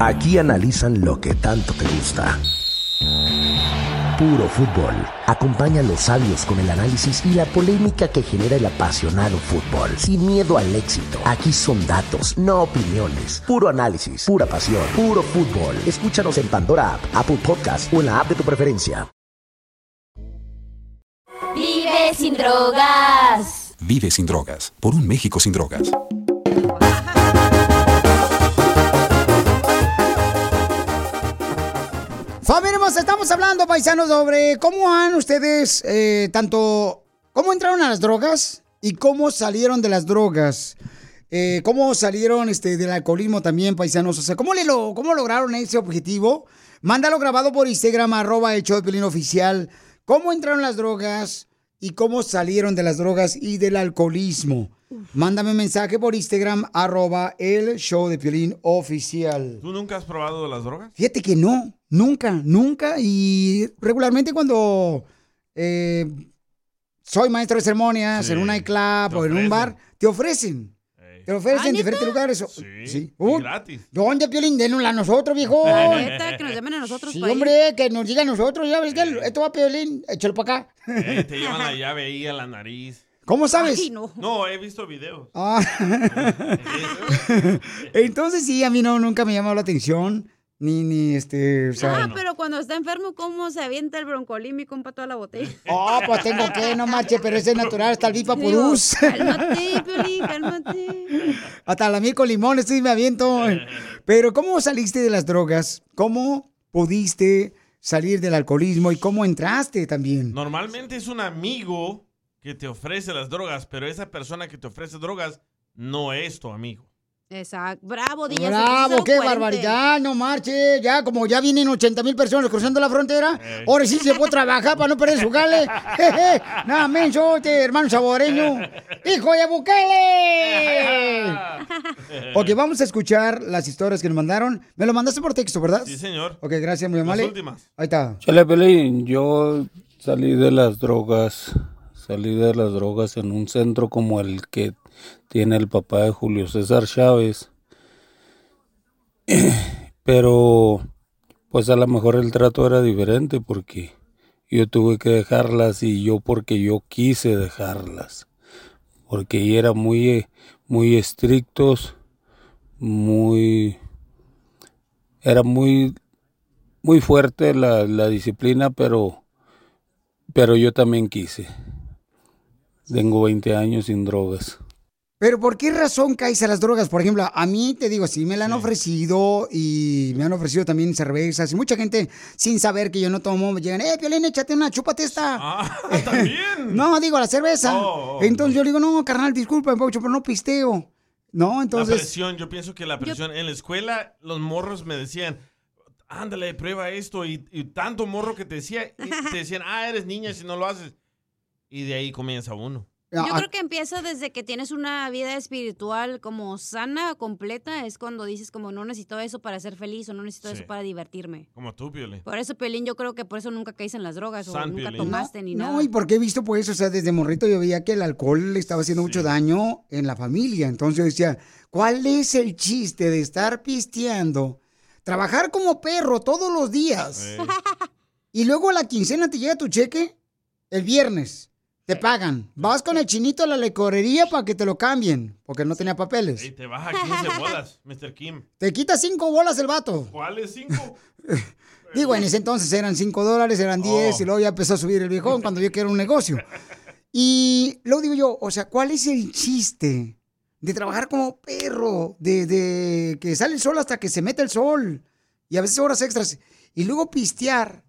Aquí analizan lo que tanto te gusta. Puro fútbol. Acompaña a los sabios con el análisis y la polémica que genera el apasionado fútbol. Sin miedo al éxito. Aquí son datos, no opiniones. Puro análisis, pura pasión, puro fútbol. Escúchanos en Pandora App, Apple Podcast o en la app de tu preferencia. Vive sin drogas. Vive sin drogas. Por un México sin drogas. Familia estamos hablando, paisanos, sobre cómo han ustedes, eh, tanto, cómo entraron a las drogas y cómo salieron de las drogas. Eh, cómo salieron este, del alcoholismo también, paisanos. O sea, ¿cómo, le lo, ¿cómo lograron ese objetivo? Mándalo grabado por Instagram, arroba el show de Piolín oficial. ¿Cómo entraron las drogas y cómo salieron de las drogas y del alcoholismo? Mándame un mensaje por Instagram, arroba el show de Piolín oficial. ¿Tú nunca has probado las drogas? Fíjate que no, nunca, nunca. Y regularmente cuando eh, soy maestro de ceremonias en un nightclub o en un bar, te ofrecen. Te ofrecen ¿Ah, en diferentes lugares. Sí. y gratis. ¿Dónde, Piolín? Denosla a nosotros, viejo. Neta, que nos llamen a nosotros Sí, para ir. hombre, que nos digan a nosotros. Ya ves que esto va, Piolín. Échalo para acá. Eh, te llevan la llave ahí a la nariz. ¿Cómo sabes? Ay, no. No, he visto videos. Ah. Entonces sí, a mí no, nunca me llamó la atención. Ni, ni este, o sea... Ah, pero cuando está enfermo, ¿cómo se avienta el broncolímico para toda la botella? Oh, pues tengo que, no marche, pero ese es natural, hasta el Vipa Purús. Cálmate, Piolín, cálmate. Hasta la miel con limón, estoy me aviento. Pero, ¿cómo saliste de las drogas? ¿Cómo pudiste salir del alcoholismo y cómo entraste también? Normalmente es un amigo que te ofrece las drogas, pero esa persona que te ofrece drogas no es tu amigo. Exacto. Bravo, DJ. Bravo, qué barbaridad, no marche. Ya, como ya vienen 80 mil personas cruzando la frontera, ahora sí se puede trabajar para no perder su gale. Jeje. Nada, menso, este hermano saboreño. ¡Hijo de Bukele! ok, vamos a escuchar las historias que nos mandaron. Me lo mandaste por texto, ¿verdad? Sí, señor. Ok, gracias, muy amable. Las últimas. Ahí está. Chale, Pelín, yo salí de las drogas, salí de las drogas en un centro como el que tiene el papá de Julio César Chávez. Pero, pues a lo mejor el trato era diferente porque yo tuve que dejarlas y yo porque yo quise dejarlas. Porque eran muy, eh, muy estrictos, muy... Era muy, muy fuerte la, la disciplina, pero, pero yo también quise. Tengo 20 años sin drogas. Pero ¿por qué razón caes a las drogas? Por ejemplo, a mí te digo, sí me la han ofrecido y me han ofrecido también cervezas y mucha gente sin saber que yo no tomo me llegan, eh, Piolín, échate una, chúpate esta. Ah, también. no, digo, la cerveza. Oh, oh, Entonces yo le digo, no, carnal, disculpa, Paucho, pero no pisteo. No, La entonces... presión, yo pienso que la presión en la escuela, los morros me decían, ándale, prueba esto, y, y tanto morro que te decía, y te decían, ah, eres niña si no lo haces. Y de ahí comienza uno. Yo creo que empieza desde que tienes una vida espiritual como sana, completa, es cuando dices como no necesito eso para ser feliz o no necesito Sí. eso para divertirme. Como tú, Piolín. Por eso, Pelín, yo creo que por eso nunca caíste en las drogas o nunca Piolín. tomaste ni No, nada. y porque he visto pues, o sea, desde morrito yo veía que el alcohol le estaba haciendo mucho daño en la familia. Entonces yo decía, ¿cuál es el chiste de estar pisteando? Trabajar como perro todos los días. Y luego a la quincena te llega tu cheque el viernes. Te pagan. Vas con el chinito a la licorería para que te lo cambien, porque no tenía papeles. Y te baja 15 bolas, Mr. Kim. Te quita cinco bolas el vato. ¿Cuáles cinco? Digo, en ese entonces eran 5 dólares, eran 10, Oh. y luego ya empezó a subir el viejón cuando vio que era un negocio. Y luego digo yo, o sea, ¿cuál es el chiste de trabajar como perro? De, de que sale el sol hasta que se mete el sol. Y a veces horas extras. Y luego pistear.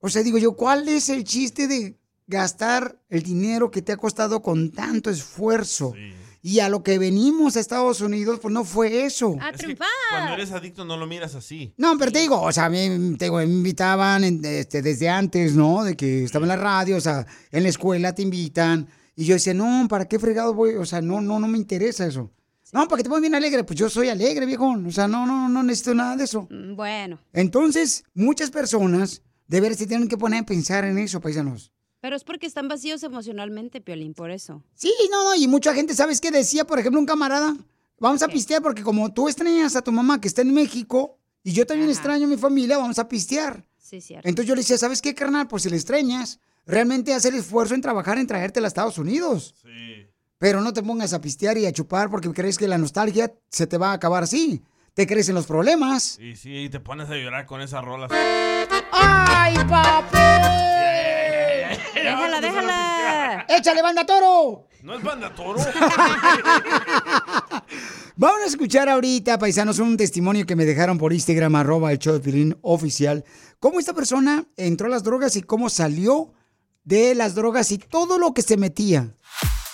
O sea, digo yo, ¿cuál es el chiste de gastar el dinero que te ha costado con tanto esfuerzo? Y a lo que venimos a Estados Unidos, pues no fue eso. ¡A triunfar! Cuando eres adicto no lo miras así. No, pero te digo, o sea, a mí te digo, me invitaban en- este, desde antes, ¿no? De que estaba en la radio, o sea, en la escuela te invitan. Y yo decía, no, ¿para qué fregado voy? O sea, no, no, no me interesa eso. No, para que te pongas bien alegre. Pues yo soy alegre, viejón. O sea, no, no, no necesito nada de eso. Mm, Bueno, Entonces, muchas personas de ver tienen que poner a pensar en eso, paisanos. Pero es porque están vacíos emocionalmente, Piolín, por eso. Sí, no, no, y mucha gente, ¿sabes qué decía? Por ejemplo, un camarada, vamos a pistear porque como tú extrañas a tu mamá que está en México y yo también extraño a mi familia, vamos a pistear. Sí, cierto. Entonces yo le decía, ¿sabes qué, carnal? Pues si le extrañas, realmente hacer esfuerzo en trabajar en traértela a Estados Unidos. Pero no te pongas a pistear y a chupar porque crees que la nostalgia se te va a acabar así. Te crees en los problemas. Y sí, y te pones a llorar con esas rolas. ¡Ay, papi! Déjala, déjala. ¡Échale, banda toro! No es banda toro. Vamos a escuchar ahorita, paisanos, un testimonio que me dejaron por Instagram, arroba el show de Pilín oficial. Cómo esta persona entró a las drogas y cómo salió de las drogas y todo lo que se metía.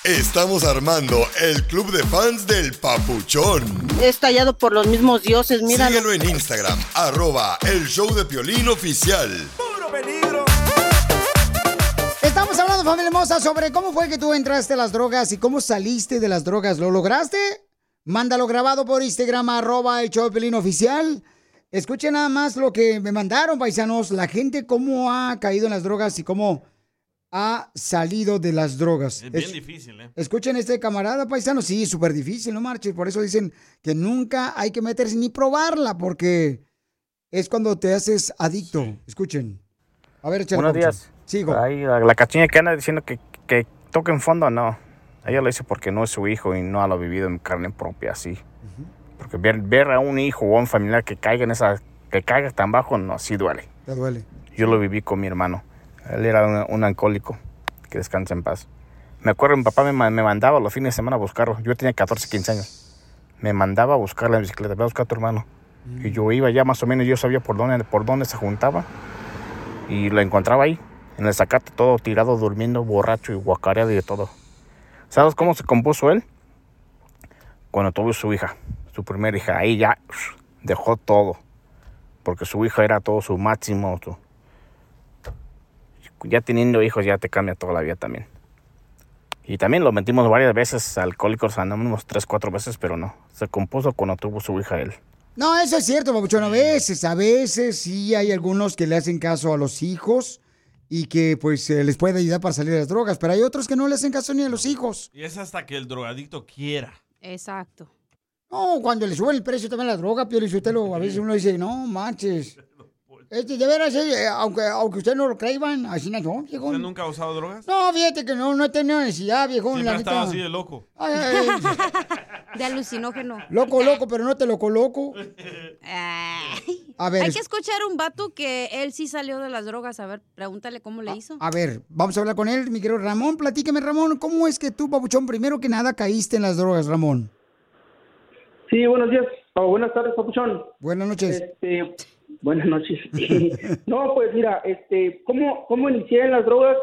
Estamos armando el club de fans del Papuchón. Es tallado por los mismos dioses, mira. Síguelo en Instagram, arroba el show de Piolín oficial. Estamos hablando, familia hermosa, sobre cómo fue que tú entraste a las drogas y cómo saliste de las drogas. ¿Lo lograste? Mándalo grabado por Instagram, arroba el Piolín oficial. Escuchen nada más lo que me mandaron, paisanos. La gente cómo ha caído en las drogas y cómo ha salido de las drogas. Es bien Es- difícil, ¿eh? Escuchen este camarada paisano, sí, súper difícil, no marches. Por eso dicen que nunca hay que meterse ni probarla, porque es cuando te haces adicto. Escuchen. A ver, échale, Buenos días. Sigo. Ahí la, la cachiña que anda diciendo que, que toque en fondo, no. Ella lo dice porque no es su hijo y no lo ha vivido en carne propia así. Porque ver, ver a un hijo o a un familiar que caiga en esa, que caiga tan bajo, no, sí duele. Te duele. Yo lo viví con mi hermano. Él era un, un alcohólico. Que descansa en paz. Me acuerdo, mi papá me, me mandaba los fines de semana a buscarlo. Yo tenía 14, 15 años. Me mandaba a buscarla en bicicleta. Ve a buscar a tu hermano. Y yo iba ya más o menos, yo sabía por dónde, por dónde se juntaba. Y lo encontraba ahí, en el zacate, todo tirado, durmiendo, borracho y guacareado y de todo. ¿Sabes cómo se compuso él? Cuando tuvo su hija. su primera hija. Ahí ya dejó todo. Porque su hija era todo su máximo. su- Ya teniendo hijos ya te cambia toda la vida también. Y también lo metimos varias veces alcohólicos anónimos, tres, cuatro veces, pero no. Se compuso cuando tuvo su hija él. No, eso es cierto, Papuchón. A veces, a veces sí hay algunos que le hacen caso a los hijos y que pues eh, les puede ayudar para salir de las drogas, pero hay otros que no le hacen caso ni a los hijos. Y es hasta que el drogadicto quiera. Exacto. No, cuando le suben el precio también la droga, Pio Lizotelo, a veces uno dice, no manches. Este, de veras, eh, aunque, aunque usted no lo crean, así no, viejo. ¿Usted nunca ha usado drogas? No, fíjate que no, no he tenido necesidad, viejo. Siempre la neta. así de loco. Ay, ay, ay. De alucinógeno. Loco, loco, pero no te lo coloco. A ver, Hay que escuchar a un vato que él sí salió de las drogas. A ver, pregúntale cómo le hizo. A ver, vamos a hablar con él, mi querido Ramón. Platícame, Ramón, ¿cómo es que tú, papuchón, primero que nada caíste en las drogas, Ramón? Sí, buenos días. o buenas tardes, Papuchón. Buenas noches. Este, buenas noches. no, pues mira, este, ¿cómo, ¿cómo inicié en las drogas?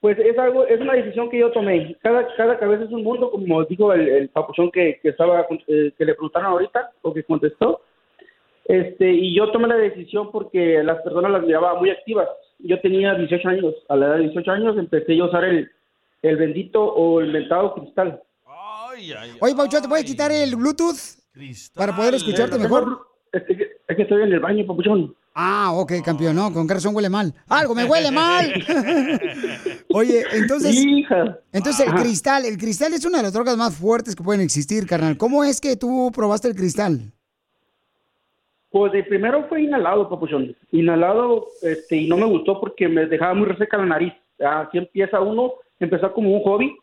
Pues es algo, es una decisión que yo tomé. Cada, cada cabeza es un mundo, como dijo el, el Papuchón que, que estaba, eh, que le preguntaron ahorita, o que contestó. Este, y yo tomé la decisión porque las personas las miraba muy activas. Yo tenía 18 años. A la edad de 18 años empecé yo a usar el, el bendito o el mentado cristal. Oye, Papuchón, ¿te puedes quitar el Bluetooth? Para poder escucharte mejor. Es que, es que estoy en el baño, Papuchón. Ah, ok, campeón, no, con razón huele mal. Algo me huele mal. Oye, entonces. Entonces el cristal, el cristal es una de las drogas más fuertes que pueden existir, carnal. ¿Cómo es que tú probaste el cristal? Pues de primero fue inhalado, papuchón. Inhalado, este, y no me gustó porque me dejaba muy reseca la nariz. Así empieza uno, empezó como un hobby,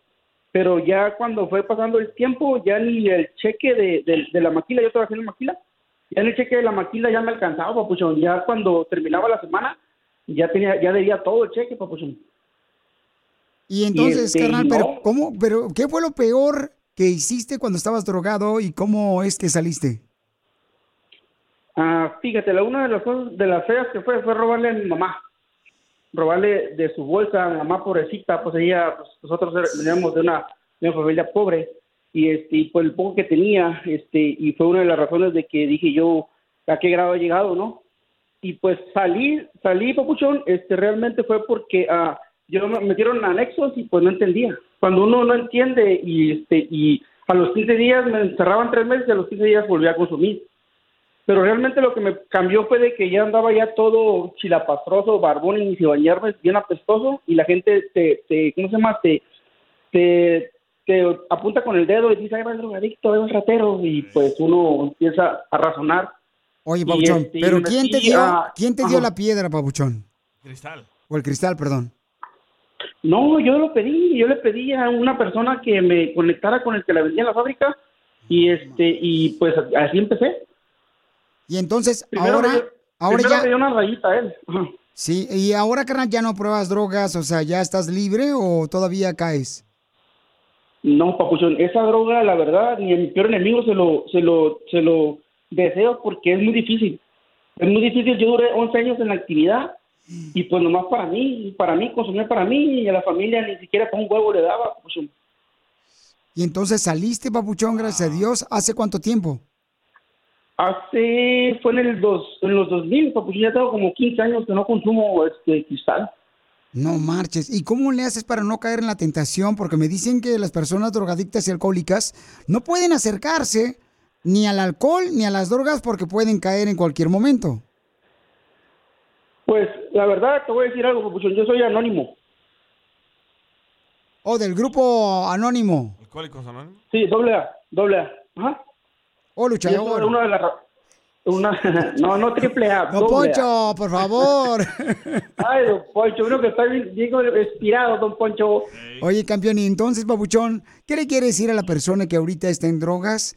pero ya cuando fue pasando el tiempo, ya ni el cheque de, de- de la maquila, yo trabajé en la maquila, ya en el cheque de la maquila ya me alcanzaba, papuchón. Ya cuando terminaba la semana, ya tenía, ya debía todo el cheque, papuchón. Y entonces, este, carnal, no. pero ¿cómo? Pero ¿qué fue lo peor que hiciste cuando estabas drogado y cómo es que saliste? Ah, fíjate, la, una de las cosas de las feas que fue fue robarle a mi mamá. Robarle de su bolsa a mi mamá pobrecita, pues ella, pues nosotros er- veníamos de una, de una familia pobre y este, y pues el poco que tenía, este, y fue una de las razones de que dije yo a qué grado he llegado, ¿no? Y pues salí, salí, papuchón, este, realmente fue porque ah, yo me metieron anexos y pues no entendía. Cuando uno no entiende y este, y a los 15 días me encerraban tres meses y a los 15 días volví a consumir pero realmente lo que me cambió fue de que ya andaba ya todo chilapastroso, barbón y sin bañarme, bien apestoso, y la gente te, te ¿cómo se llama? Te, te, te apunta con el dedo y dice, ahí va el drogadicto, ahí va el ratero, y pues uno empieza a razonar. Oye, Y, Papuchón, este, pero ¿quién te dio, a- quién te dio Ajá. la piedra, Papuchón? Cristal. O el cristal, perdón. No, yo lo pedí, yo le pedí a una persona que me conectara con el que la vendía en la fábrica, y este, y pues así empecé. Y entonces, Primero ahora, me ahora ya... me dio una rayita a él. Ajá. Sí, y ahora, carnal, ya no pruebas drogas, o sea, ¿ya estás libre o todavía caes? No, papuchón, esa droga, la verdad, ni a mi peor enemigo se lo, se lo, se lo deseo porque es muy difícil. Es muy difícil. Yo duré 11 años en la actividad y pues nomás para mí, para mí, consumir para mí y a la familia ni siquiera para un huevo le daba, papuchón. Y entonces saliste, Papuchón, gracias a Dios. ¿Hace cuánto tiempo? Hace, fue en el dos, en los 2000, papuchón, ya tengo como 15 años que no consumo este cristal. No marches. ¿Y cómo le haces para no caer en la tentación? Porque me dicen que las personas drogadictas y alcohólicas no pueden acercarse ni al alcohol ni a las drogas porque pueden caer en cualquier momento. Pues la verdad, te voy a decir algo, papuchón, yo soy anónimo. O del grupo anónimo. ¿Alcohólicos Anónimos? Sí, doble A, doble A. Ajá. O es luchador. una de las una, no, no triple A. A. Poncho, por favor. Ay, don Poncho, uno que está bien, bien inspirado, don Poncho. Oye, campeón, y entonces, Papuchón, ¿qué le quiere decir a la persona que ahorita está en drogas?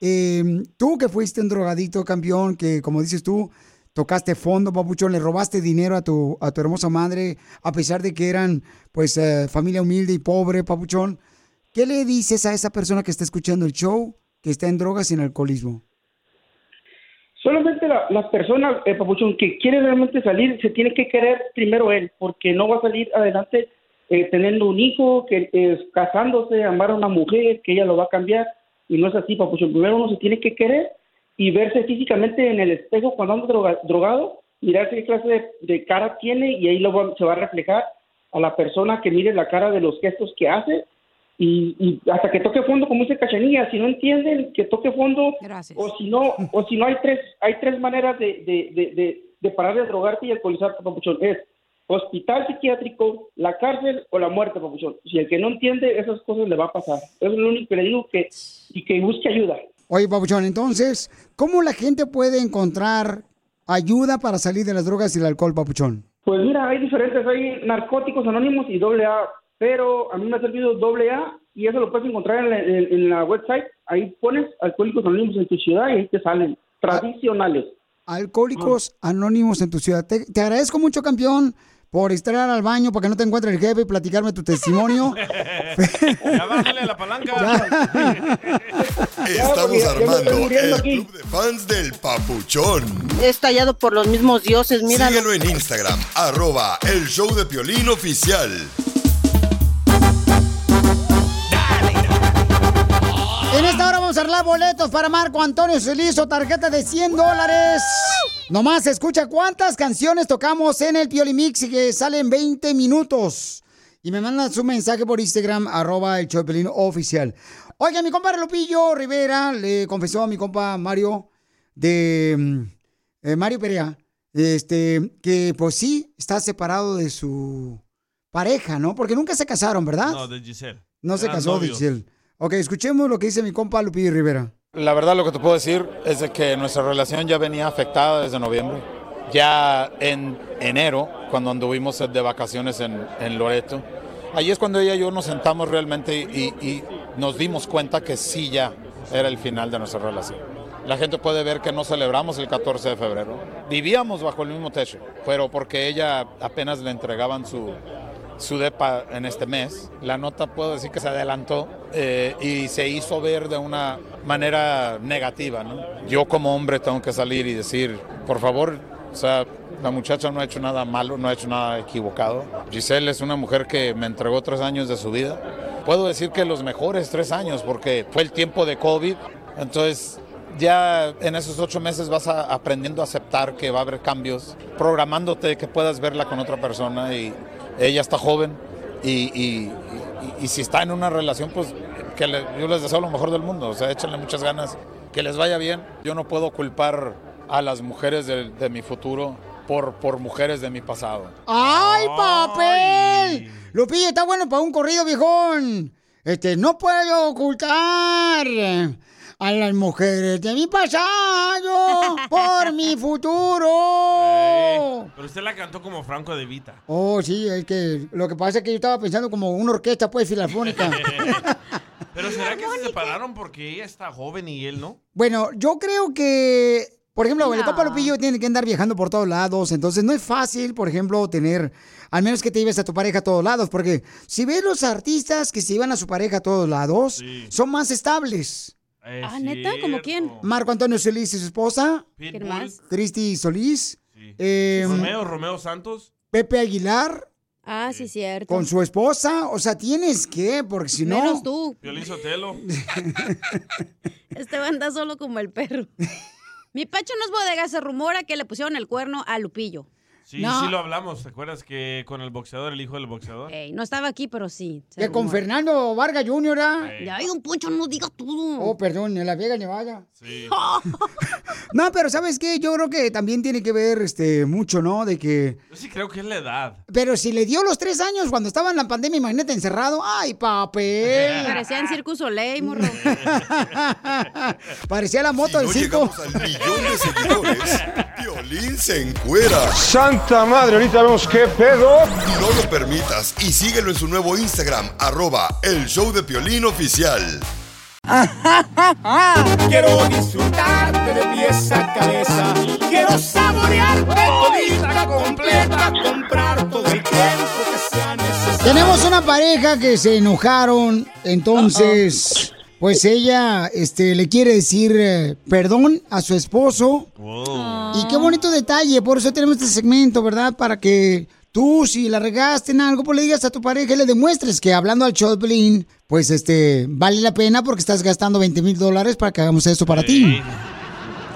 Eh, tú que fuiste un drogadito, campeón, que como dices tú, tocaste fondo, Papuchón, le robaste dinero a tu, a tu hermosa madre, a pesar de que eran, pues, eh, familia humilde y pobre, Papuchón. ¿Qué le dices a esa persona que está escuchando el show, que está en drogas y en alcoholismo? Solamente la- las personas, eh, Papuchón, que quiere realmente salir, se tiene que querer primero él, porque no va a salir adelante eh, teniendo un hijo, que eh, casándose, amar a una mujer, que ella lo va a cambiar. y no es así, papuchón. Primero uno se tiene que querer y verse físicamente en el espejo cuando anda droga- drogado, mirar qué clase de, de cara tiene y ahí lo va- se va a reflejar a la persona que mire la cara de los gestos que hace y, y hasta que toque fondo, como dice Cachanilla, si no entienden que toque fondo, o si no, o si no hay tres, hay tres maneras de, de, de, de, de parar de drogarte y alcoholizarte, papuchón, es hospital psiquiátrico, la cárcel o la muerte, papuchón. Si el que no entiende esas cosas le va a pasar. Eso es lo único que le digo que, y que busque ayuda. Oye, Papuchón, entonces, ¿cómo la gente puede encontrar ayuda para salir de las drogas y el alcohol, Papuchón? Pues mira, hay diferentes, hay narcóticos anónimos y doble A, pero a mí me ha servido doble A y eso lo puedes encontrar en la, en- en la website. Ahí pones alcohólicos anónimos en tu ciudad y ahí te salen tradicionales. Alcohólicos Anónimos en tu ciudad. Te, te agradezco mucho, campeón, por estar al baño para que no te encuentre el jefe y platicarme tu testimonio. ya bájale a la palanca. Estamos ya armando el aquí. club de fans del Papuchón. Es tallado por los mismos dioses, mira. Síguelo en Instagram, arroba el show de Piolín oficial. Vamos a arreglar boletos para Marco Antonio Celizo, tarjeta de 100 dólares. Nomás escucha cuántas canciones tocamos en el Pioli Mix y que salen 20 minutos. Y me mandan su mensaje por Instagram, arroba el show de Piolín oficial. Oiga, mi compa Lupillo Rivera le confesó a mi compa Mario de mm, eh, Mario Perea, este, que pues sí, está separado de su pareja, ¿no? Porque nunca se casaron, ¿verdad? No, de Giselle. No se casó, novios. Giselle. Ok, escuchemos lo que dice mi compa Lupillo Rivera. La verdad lo que te puedo decir es de que nuestra relación ya venía afectada desde noviembre. Ya en enero, cuando anduvimos de vacaciones en, en Loreto, ahí es cuando ella y yo nos sentamos realmente y, y nos dimos cuenta que sí ya era el final de nuestra relación. La gente puede ver que no celebramos el 14 de febrero. Vivíamos bajo el mismo techo, pero porque ella apenas le entregaban su, su depa en este mes. La nota puedo decir que se adelantó eh, y se hizo ver de una manera negativa. ¿no? Yo como hombre tengo que salir y decir, por favor, o sea, la muchacha no ha hecho nada malo, no ha hecho nada equivocado. Giselle es una mujer que me entregó tres años de su vida. Puedo decir que los mejores tres años porque fue el tiempo de COVID. Entonces ya en esos ocho meses vas a- aprendiendo a aceptar que va a haber cambios, programándote que puedas verla con otra persona y ella está joven y, y- y- y si está en una relación, pues que le- yo les deseo lo mejor del mundo, o sea, échenle muchas ganas, que les vaya bien. Yo no puedo culpar a las mujeres de, de mi futuro por, por mujeres de mi pasado. ¡Ay, papel! Lupillo, está bueno para un corrido, viejón. Este, no puedo ocultar a las mujeres de mi pasado por mi futuro. Pero usted la cantó como Franco de Vita. Oh, sí, es que lo que pasa es que yo estaba pensando como una orquesta, pues, filarmónica. Pero ¿será que se separaron porque ella está joven y él no? Bueno, yo creo que, por ejemplo, el compa Lupillo tiene que andar viajando por todos lados, entonces no es fácil, por ejemplo, tener, al menos que te lleves a tu pareja a todos lados, porque si ves los artistas que se llevan a su pareja a todos lados, son más estables. Ah, ¿neta? ¿Como quién? Marco Antonio Solís y su esposa, Pitbull, más? Cristi Solís, eh, Romeo, Romeo Santos. Pepe Aguilar Ah, sí, cierto. con su esposa, o sea, tienes que, porque si no... Menos tú. Violín Sotelo. Este va a andar solo como el perro. Mi pecho no es bodega, se rumora que le pusieron el cuerno a Lupillo. Sí, No. sí lo hablamos. ¿Te acuerdas que con el boxeador, el hijo del boxeador? Ey, no estaba aquí, pero sí. Que con. Fernando Vargas Jr., ¿ah? Ya, ay, don Poncho, no diga todo. Oh, perdón, en la Vega Nevada. Sí. No, pero ¿sabes qué? Yo creo que también tiene que ver este, mucho, ¿no? De que... Yo sí creo que es la edad. Pero si le dio los tres años cuando estaba en la pandemia, imagínate encerrado. ¡Ay, papel! Parecía en Circus Soleil, morro. Parecía la moto Si del no circo. llegamos al millón de seguidores, Piolín se encuera. Santa madre, ahorita vemos qué pedo. No lo permitas y síguelo en su nuevo Instagram, arroba el show de Piolín oficial. Quiero disfrutarte de pies a cabeza. Quiero saborearte todita completa. Comprar todo el tiempo que sea necesario. Tenemos una pareja que se enojaron, entonces, pues ella este, le quiere decir eh, perdón a su esposo. Y qué bonito detalle, por eso tenemos este segmento, ¿verdad? Para que tú si la regaste en algo, pues le digas a tu pareja y le demuestres que hablando al Choplin, pues este, vale la pena porque estás gastando 20 mil dólares para que hagamos esto para ti.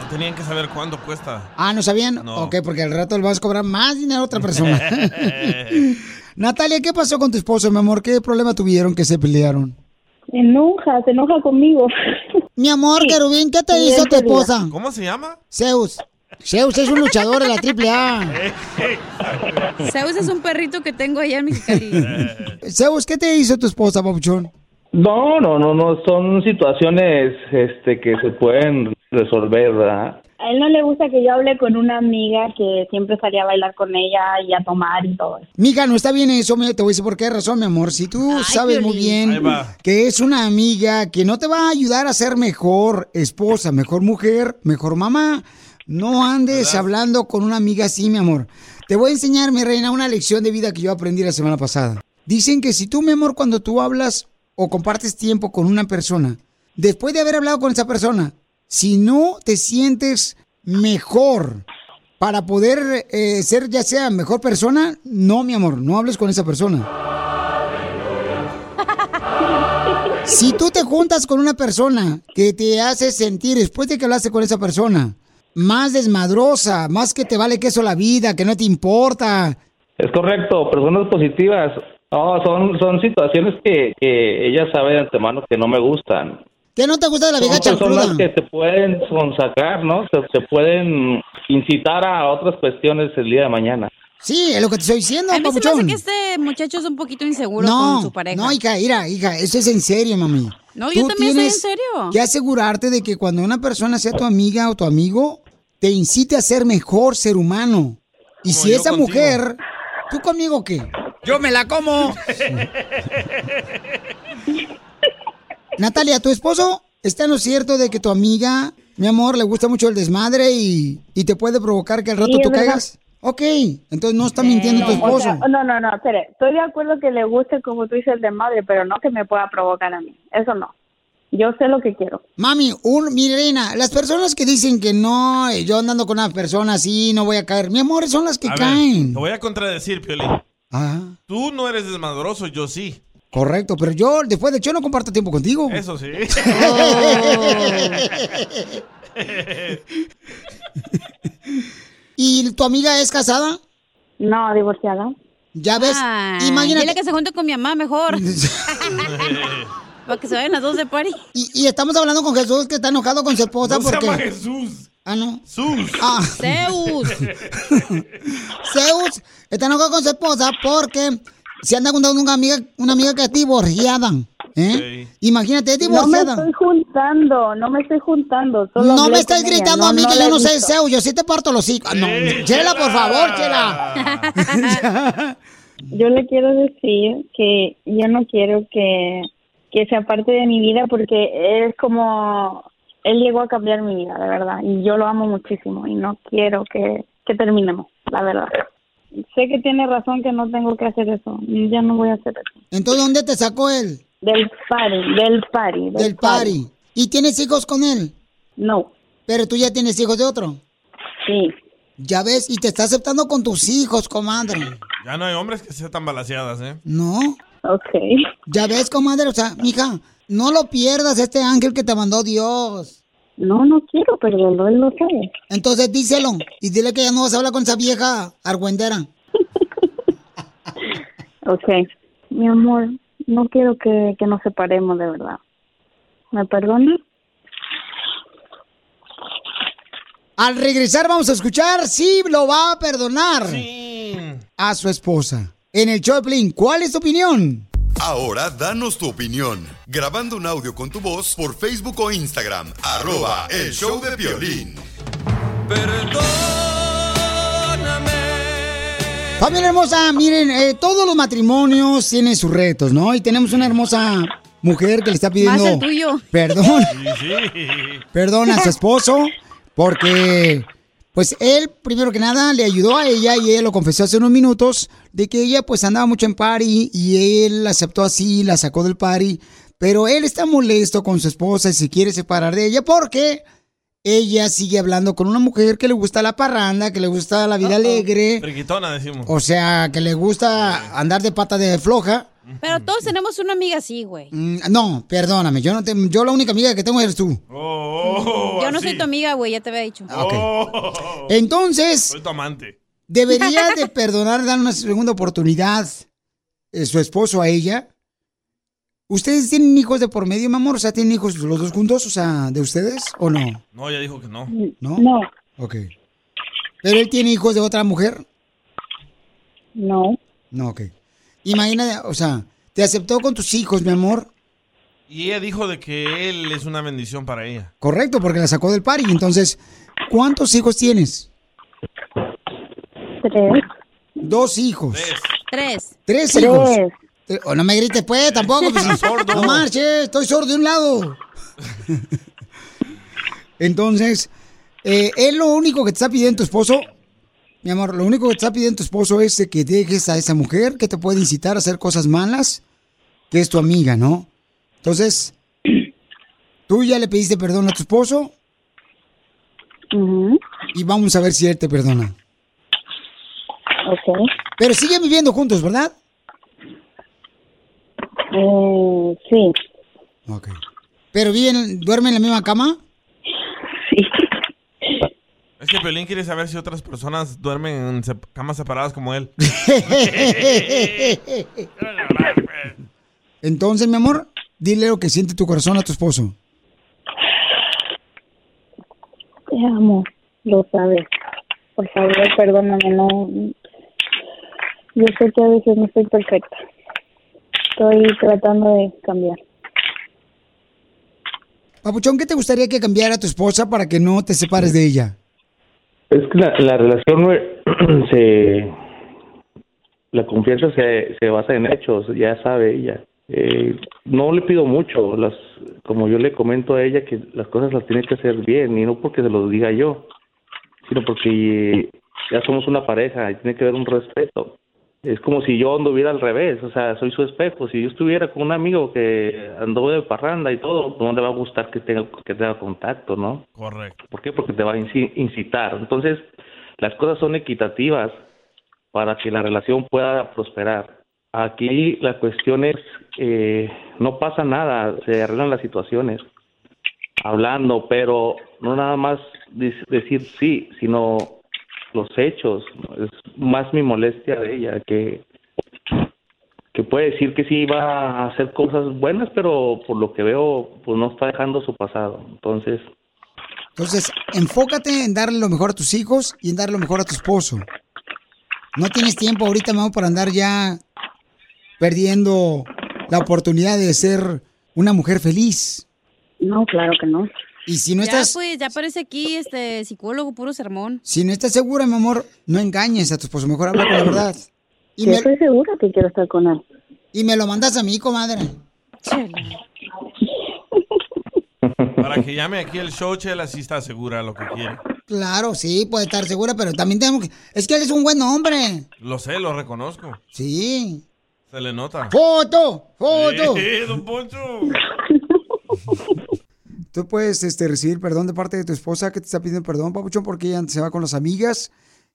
No tenían que saber cuánto cuesta. Ah, ¿no sabían? No. Ok, porque al rato le vas a cobrar más dinero a otra persona. Natalia, ¿qué pasó con tu esposo, mi amor? ¿Qué problema tuvieron que se pelearon? Se enoja, se enoja conmigo. Mi amor, querubín, ¿qué te Sí, hizo tu esposa? ¿Cómo se llama? Zeus. Zeus es un luchador de la triple A. Zeus es un perrito que tengo allá en Mexicali. Zeus, ¿qué te hizo tu esposa, papuchón? No, no, no, no, son situaciones este, que se pueden resolver, ¿verdad? A él no le gusta que yo hable con una amiga que siempre salía a bailar con ella y a tomar y todo eso. Mija, no está bien eso, mira, te voy a decir por qué razón, mi amor. Si tú sabes muy bien que es una amiga que no te va a ayudar a ser mejor esposa, mejor mujer, mejor mamá, no andes hablando con una amiga así, mi amor. Te voy a enseñar, mi reina, una lección de vida que yo aprendí la semana pasada. Dicen que si tú, mi amor, cuando tú hablas o compartes tiempo con una persona, después de haber hablado con esa persona, si no te sientes mejor para poder eh, ser ya sea mejor persona, no, mi amor, no hables con esa persona. Si tú te juntas con una persona que te hace sentir, después de que hablaste con esa persona, más desmadrosa, más que te vale queso la vida, que no te importa, Es correcto, personas positivas. No, son, son situaciones que, que ella sabe de antemano que no me gustan. Que no te gusta de la Son vieja personas chancluda. que te pueden consagrar, ¿no? Se, se pueden incitar a otras cuestiones el día de mañana. Sí, es lo que te estoy diciendo, A mí se me hace que este muchacho es un poquito inseguro No, con su pareja. no, hija, mira, hija, eso es en serio, mami. No, yo también estoy en tienes serio. Que asegurarte de que cuando una persona sea tu amiga o tu amigo, te incite a ser mejor ser humano. Y si esa contigo. mujer, ¿tú conmigo qué? Yo me la como. Natalia, ¿tu esposo está en lo cierto de que tu amiga, mi amor, le gusta mucho el desmadre y, y te puede provocar que al rato Sí, tú caigas? Ok, entonces no está mintiendo tu O esposo. sea, no, no, no, espere. Estoy de acuerdo que le guste, como tú dices, el de madre, pero no que me pueda provocar a mí. Eso no. Yo sé lo que quiero. Mami, un, mi reina, las personas que dicen que no, eh, yo andando con una persona así, no voy a caer. Mi amor, son las que A ver, caen. te voy a contradecir, Piolín. Ah, Tú no eres desmadroso, yo sí. Correcto, pero yo después de hecho no comparto tiempo contigo. Eso sí. ¿Y tu amiga es casada? No, divorciada. Ya ves, Ay, imagínate. Dile que se junte con mi mamá mejor. Para que se vayan las dos de party. Y, y estamos hablando con Jesús que está enojado con su esposa No se porque. llama Jesús. Ah, no. Sus. Ah. Zeus. Zeus está enojado con su esposa porque se anda juntando una amiga, una amiga que es divorciada. ¿eh? Imagínate, es No me divorciada. estoy juntando, no me estoy juntando. Solo No me estás gritando no- a mí no que yo he no sé. Zeus, yo sí te parto los hijos. No, Chela, por favor, Chela. Yo le quiero decir que yo no quiero que, que sea parte de mi vida porque es como él llegó a cambiar mi vida, de verdad, y yo lo amo muchísimo y no quiero que, que terminemos, la verdad. Sé que tiene razón que no tengo que hacer eso, y ya no voy a hacer eso. Entonces, ¿dónde te sacó él? Del party, del party. Del party. ¿Y tienes hijos con él? No. ¿Pero tú ya tienes hijos de otro? Sí. Ya ves, y te está aceptando con tus hijos, comadre. Ya no hay hombres que sean tan balaseadas, ¿eh? ¿No? Ok. Ya ves, comadre, o sea, mija, no lo pierdas este ángel que te mandó Dios. No, no quiero perderlo, él lo sabe. Entonces díselo y dile que ya no vas a hablar con esa vieja argüendera. Ok. Mi amor, no quiero que, que nos separemos, de verdad. ¿Me perdonas? Al regresar vamos a escuchar si lo va a perdonar a su esposa. En el Piolín, ¿cuál es tu opinión? Ahora danos tu opinión. Grabando un audio con tu voz por Facebook o Instagram. Arroba el show de violín. Familia hermosa, miren, eh, todos los matrimonios tienen sus retos, ¿no? Y tenemos una hermosa mujer que le está pidiendo Más el tuyo. perdón, Sí, sí. perdón a su esposo, porque pues él, primero que nada, le ayudó a ella y ella lo confesó hace unos minutos de que ella pues andaba mucho en party y él la aceptó así, la sacó del party, pero él está molesto con su esposa y se quiere separar de ella porque ella sigue hablando con una mujer que le gusta la parranda, que le gusta la vida alegre. Friquitona, decimos. O sea, que le gusta andar de pata de floja. Pero todos tenemos una amiga así, güey. Mm, No, perdóname, yo no te, yo la única amiga que tengo eres tú. Oh, Yo no soy tu amiga, güey, ya te había dicho. Entonces, Soy tu amante. debería de perdonar, dar una segunda oportunidad eh, su esposo a ella. ¿Ustedes tienen hijos de por medio, mi amor? O sea, ¿tienen hijos los dos juntos? O sea, ¿de ustedes o no? No, ella dijo que no. ¿No? No. Ok. ¿Pero él tiene hijos de otra mujer? No. No, ok. Imagina, o sea, te aceptó con tus hijos, mi amor. Y ella dijo de que él es una bendición para ella. Correcto, porque la sacó del party. Entonces, ¿cuántos hijos tienes? Tres. Dos hijos. Tres. Tres Tres. hijos. Eh, oh, no me grites, pues, tampoco. Pues, sordo. No marches, estoy sordo de un lado. Entonces, eh, él lo único que te está pidiendo tu esposo, mi amor, lo único que te está pidiendo tu esposo es de que dejes a esa mujer que te puede incitar a hacer cosas malas, que es tu amiga, ¿no? Entonces, tú ya le pediste perdón a tu esposo y vamos a ver si él te perdona. Ok. Pero siguen viviendo juntos, ¿verdad? Eh, sí. Ok. ¿Pero viven, duermen en la misma cama? Es que Piolín quiere saber si otras personas duermen en sep- camas separadas como él. Entonces, mi amor, dile lo que siente tu corazón a tu esposo. Te amo. Lo sabes. Por favor, perdóname. No. Yo sé que a veces no estoy perfecta. Estoy tratando de cambiar. Papuchón, ¿qué te gustaría que cambiara tu esposa para que no te separes de ella? Es que la, la relación se... La confianza se, se basa en hechos, ya sabe ella. Eh, no le pido mucho, las, como yo le comento a ella que las cosas las tiene que hacer bien y no porque se lo diga yo, sino porque ya somos una pareja y tiene que haber un respeto. Es como si yo anduviera al revés, o sea, soy su espejo. Si yo estuviera con un amigo que andó de parranda y todo, no le va a gustar que tenga, que tenga contacto, ¿no? Correcto. ¿Por qué? Porque te va a inci- incitar. Entonces, las cosas son equitativas para que la relación pueda prosperar. Aquí la cuestión es, eh, no pasa nada, se arreglan las situaciones hablando, pero no nada más decir sí, sino los hechos. Es más mi molestia de ella que que puede decir que sí va a hacer cosas buenas, pero por lo que veo, pues no está dejando su pasado. Entonces, Entonces, enfócate en darle lo mejor a tus hijos y en darle lo mejor a tu esposo. No tienes tiempo ahorita, mamá, para andar ya perdiendo la oportunidad de ser una mujer feliz. No, claro que no. Y si no ya, estás, pues, ya aparece aquí este psicólogo, puro sermón. si no estás segura, mi amor, no engañes a tu esposo, mejor habla con la verdad. Y Yo me, estoy segura que quiero estar con él. y me lo mandas a mí, comadre. Para que llame aquí el show, Chela, sí está segura lo que quiere. Claro, sí, puede estar segura, pero también tenemos que... Es que él es un buen hombre. Lo sé, lo reconozco. Sí. Se le nota. ¡Foto! ¡Foto! Eh, don Poncho. Tú puedes este, recibir perdón de parte de tu esposa que te está pidiendo perdón, papuchón, porque ella se va con las amigas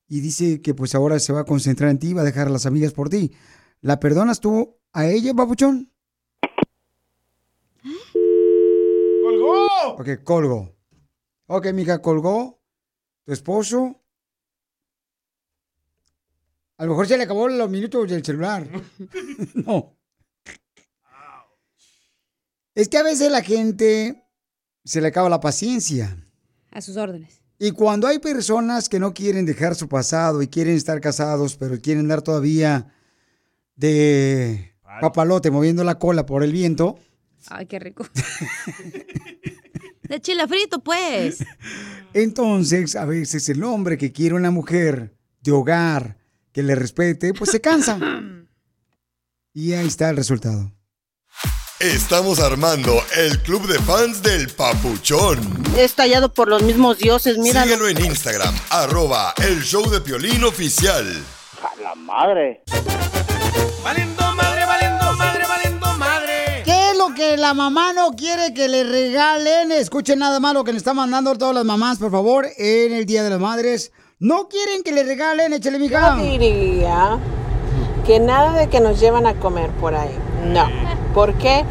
y dice que pues ahora se va a concentrar en ti y va a dejar a las amigas por ti. ¿La perdonas tú a ella, papuchón? ¡Colgó! Ok, colgó. Ok, mija, colgó. Tu esposo. A lo mejor se le acabó los minutos del celular. no. Es que a veces la gente se le acaba la paciencia. A sus órdenes. Y cuando hay personas que no quieren dejar su pasado y quieren estar casados, pero quieren dar todavía de papalote moviendo la cola por el viento, Ay, qué rico. De chile frito, pues. entonces a veces el hombre que quiere una mujer de hogar que le respete, pues se cansa. Y ahí está el resultado. Estamos armando el club de fans del Papuchón. Es tallado por los mismos dioses, mira. Síguelo en Instagram, arroba el show de Piolín oficial. La madre. ¡Valiendo madre, valiendo madre, valiendo madre! ¿Qué es lo que la mamá no quiere que le regalen. Escuchen nada más lo que nos están mandando todas las mamás, por favor, en el Día de las Madres. No quieren que le regalen, échale mija. Yo diría que nada de que nos llevan a comer por ahí. No. ¿Por qué?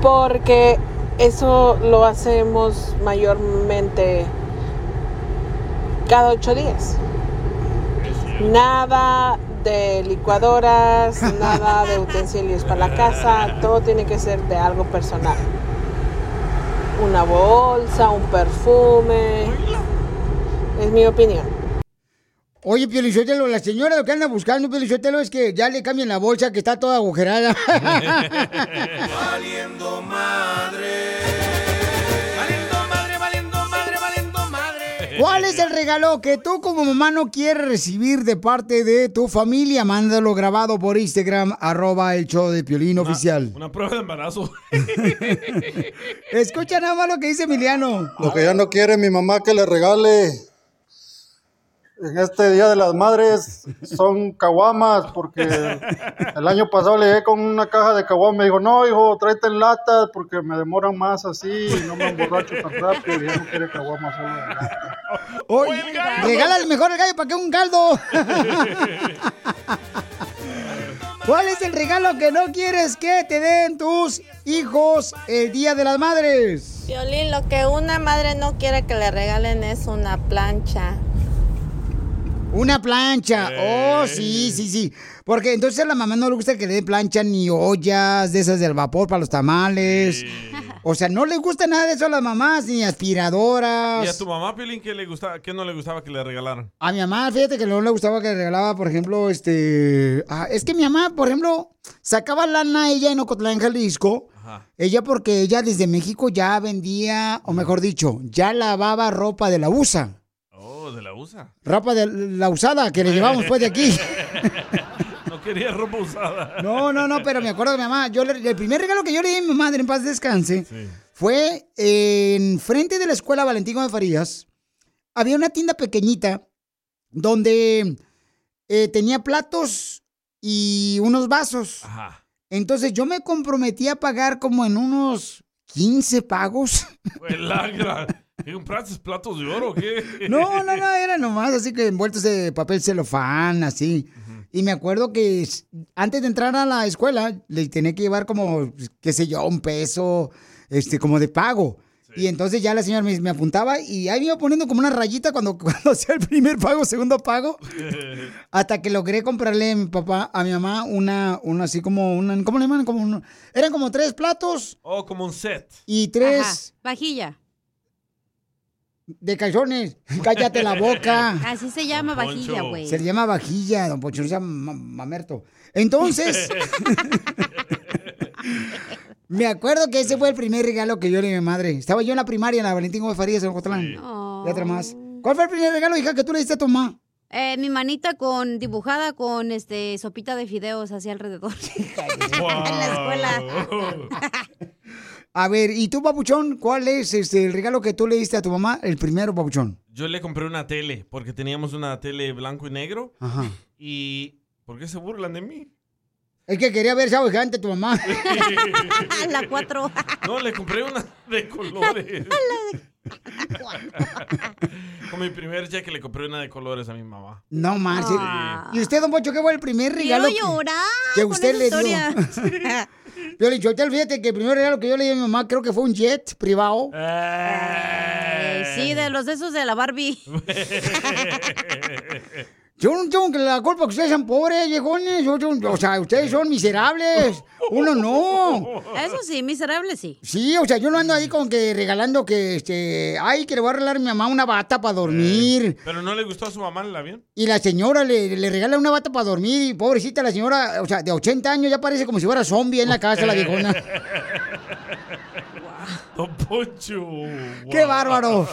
Porque eso lo hacemos mayormente cada ocho días. Nada de licuadoras, nada de utensilios para la casa, todo tiene que ser de algo personal. Una bolsa, un perfume. Es mi opinión. Oye, Piolichotelo, la señora lo que anda buscando, Piolichotelo, es que ya le cambien la bolsa que está toda agujerada. Valiendo madre. ¿Cuál es el regalo que tú como mamá no quieres recibir de parte de tu familia? Mándalo grabado por Instagram, arroba el show de Piolín oficial. Una prueba de embarazo. Escucha nada más lo que dice Emiliano. Lo que ya no quiere mi mamá que le regale en este Día de las Madres son caguamas, porque el año pasado le llegué con una caja de caguamas. Me dijo, no, hijo, tráete en latas porque me demoran más así y no me emborracho tan rápido. Y ya no quiere caguamas solo en lata. Oye, regálale mejor el gallo para que un caldo. ¿Cuál es el regalo que no quieres que te den tus hijos el Día de las Madres? Violín, lo que una madre no quiere que le regalen es una plancha. Una plancha. Oh, sí, sí, sí. Porque entonces a la mamá no le gusta que le den plancha ni ollas de esas del vapor para los tamales. O sea, no le gusta nada de eso a las mamás, ni aspiradoras. ¿Y a tu mamá, Pilín, qué, le gustaba, qué no le gustaba que le regalaran? A mi mamá, fíjate que no le gustaba que le regalaba, por ejemplo, este... ah, es que mi mamá, por ejemplo, sacaba lana ella en Ocotlán, Jalisco. Ella porque ella desde México ya vendía, o mejor dicho, ya lavaba ropa de la USA. De la USA. Ropa de la usada que le llevamos pues de aquí. No quería ropa usada. No, no, no, pero me acuerdo de mi mamá. Yo le- el primer regalo que yo le di a mi madre en paz descanse fue en frente de la escuela Valentín de Farías. Había una tienda pequeñita donde eh, tenía platos y unos vasos. Entonces yo me comprometí a pagar como en unos 15 pagos. Lagra. ¿Qué compraste platos de oro o qué? No, no, no, era nomás así que envueltos de papel celofán, así. Y me acuerdo que antes de entrar a la escuela, le tenía que llevar como, qué sé yo, un peso, este, como de pago. Y entonces ya la señora me, me apuntaba y ahí me iba poniendo como una rayita cuando, cuando hacía el primer pago, segundo pago. Hasta que logré comprarle a mi papá, a mi mamá, una, una así como, una, ¿cómo le llaman? Como un- eran como tres platos Oh, como un set. y tres Vajilla. De calzones. Cállate la boca. Así se llama vajilla, güey. Se le llama vajilla, don Poncho, no se llama ma- mamerto. Entonces, me acuerdo que ese fue el primer regalo que yo le di a mi madre. Estaba yo en la primaria, en la Valentín Gómez Farías, en Ocotlán. Y otra más. ¿Cuál fue el primer regalo, hija, que tú le diste a tu mamá? Eh, mi manita con dibujada con este sopita de fideos hacia alrededor. en la escuela. A ver, ¿y tú, papuchón, cuál es este, el regalo que tú le diste a tu mamá? El primero, papuchón. Yo le compré una tele, porque teníamos una tele blanco y negro. Ajá. Y... ¿Por qué se burlan de mí? Es que quería ver Chavo Gigante tu mamá. la cuatro. No, le compré una de colores. Con mi primer cheque le compré una de colores a mi mamá. No marches. Ah. ¿Y usted, don Poncho, qué fue el primer regalo? Quiero que- llorar que con usted esa le historia. dio. Yo le dicho, fíjate que el primer regalo que yo le di a mi mamá creo que fue un jet privado. Eh, sí, de los de esos de la Barbie. Yo no tengo que la culpa que ustedes sean pobres, viejones. Yo- yo- o sea, ustedes son miserables. Uno no. Eso sí, miserable sí. Sí, o sea, yo no ando ahí con que regalando que, este, ay, que le voy a regalar a mi mamá una bata para dormir. ¿Pero no le gustó a su mamá el avión? Y la señora le, le regala una bata para dormir y pobrecita la señora, o sea, de 80 años ya parece como si fuera zombie en la casa la viejona. Don Poncho. ¡Qué bárbaro!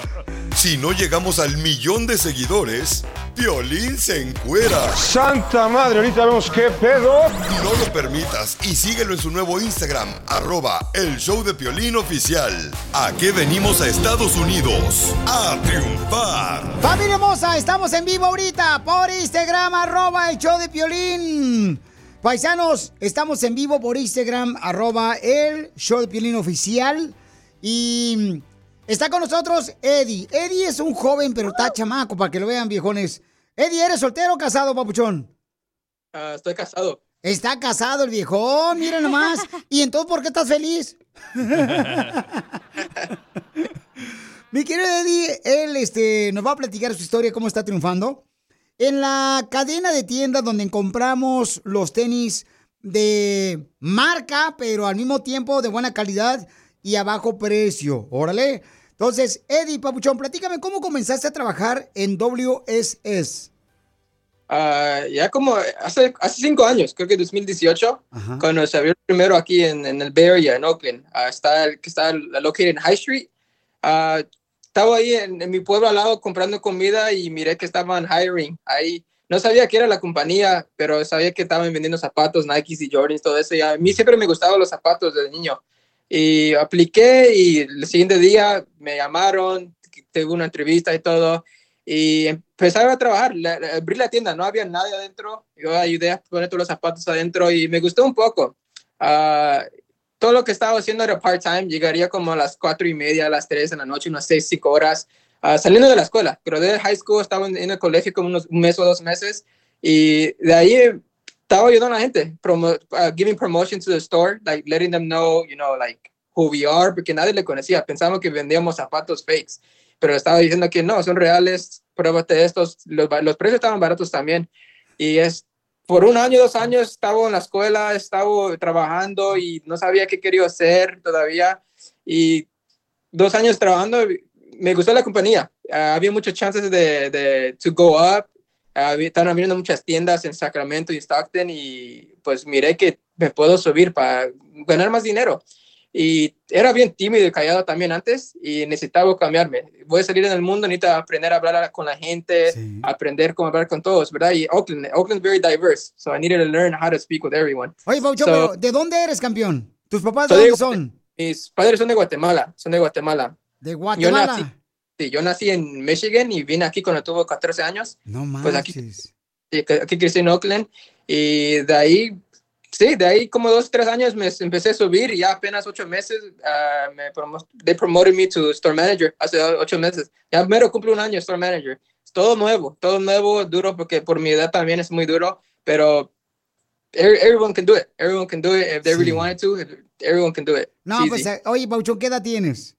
Si no llegamos al millón de seguidores, Piolín se encuera. Santa madre, ahorita vemos qué pedo. No lo permitas y síguelo en su nuevo Instagram, arroba el show de Piolín oficial. ¿A qué venimos a Estados Unidos? A triunfar. Familia hermosa, estamos en vivo ahorita por Instagram, arroba el show de Piolín. Paisanos, estamos en vivo por Instagram, arroba el show de Piolín oficial. Y está con nosotros Eddie. Eddie es un joven, pero está chamaco, para que lo vean, viejones. Eddie, ¿eres soltero o casado, papuchón? Ah, estoy casado. Está casado el viejón, mira nomás. ¿Y entonces por qué estás feliz? Mi querido Eddie, él este, nos va a platicar su historia, cómo está triunfando. En la cadena de tiendas donde compramos los tenis de marca, pero al mismo tiempo de buena calidad y a bajo precio. Órale. Entonces, Eddie Papuchón, platícame cómo comenzaste a trabajar en WSS. Ah, ya como hace, hace cinco años, creo que 2018, cuando se abrió primero aquí en, en el Bay Area, en Oakland, ah, está, que está located en High Street. Ah, estaba ahí en, en mi pueblo al lado comprando comida y miré que estaban hiring ahí. No sabía que era la compañía, pero sabía que estaban vendiendo zapatos, Nikes y Jordans, todo eso. Y a mí siempre me gustaban los zapatos desde niño. Y apliqué y el siguiente día me llamaron, tuve una entrevista y todo. Y empezaba a trabajar, la- la- abrí la tienda, no había nadie adentro. Yo ayudé a poner todos los zapatos adentro y me gustó un poco. Ah, todo lo que estaba haciendo era part-time, llegaría como a las cuatro y media, a las tres de la noche, unas seis, cinco horas, ah, saliendo de la escuela. Pero de high school estaba en, en el colegio como unos un mes o dos meses y de ahí estaba ayudando a la gente, promo, uh, giving promotion to the store, like letting them know, you know, like who we are, porque nadie le conocía. Pensábamos que vendíamos zapatos fakes, pero estaba diciendo que no, son reales, pruébate estos. Los, los precios estaban baratos también. Y es por un año, dos años, estaba en la escuela, estaba trabajando y no sabía qué quería hacer todavía. Y dos años trabajando, me gustó la compañía. Ah, había muchas chances de, de to go up. Estaban abriendo muchas tiendas en Sacramento y Stockton y pues miré que me puedo subir para ganar más dinero. Y era bien tímido y callado también antes y necesitaba cambiarme. Voy a salir en el mundo, necesito aprender a hablar con la gente, aprender cómo hablar con todos, ¿verdad? Y Oakland, Oakland is very diverse, so I needed to learn how to speak with everyone. Oye, Papuchón, So- pero ¿de dónde eres, campeón? ¿Tus papás de dónde son? Mis padres son de Guatemala, son de Guatemala. De Yo Guatemala. nací, sí, yo nací en Michigan y vine aquí cuando tuve 14 años. No más. Pues aquí, sí, que- aquí crecí en Oakland y de ahí, sí, de ahí como dos, tres años me empecé a subir y ya apenas ocho meses ah, me promo they promoted me to store manager hace ocho meses. Ya mero cumple un año store manager. Es todo nuevo, todo nuevo, duro porque por mi edad también es muy duro, pero every- everyone can do it. Everyone can do it if they really wanted to. Everyone can do it. No, pues, eh, oye, Pauchón, ¿qué edad tienes?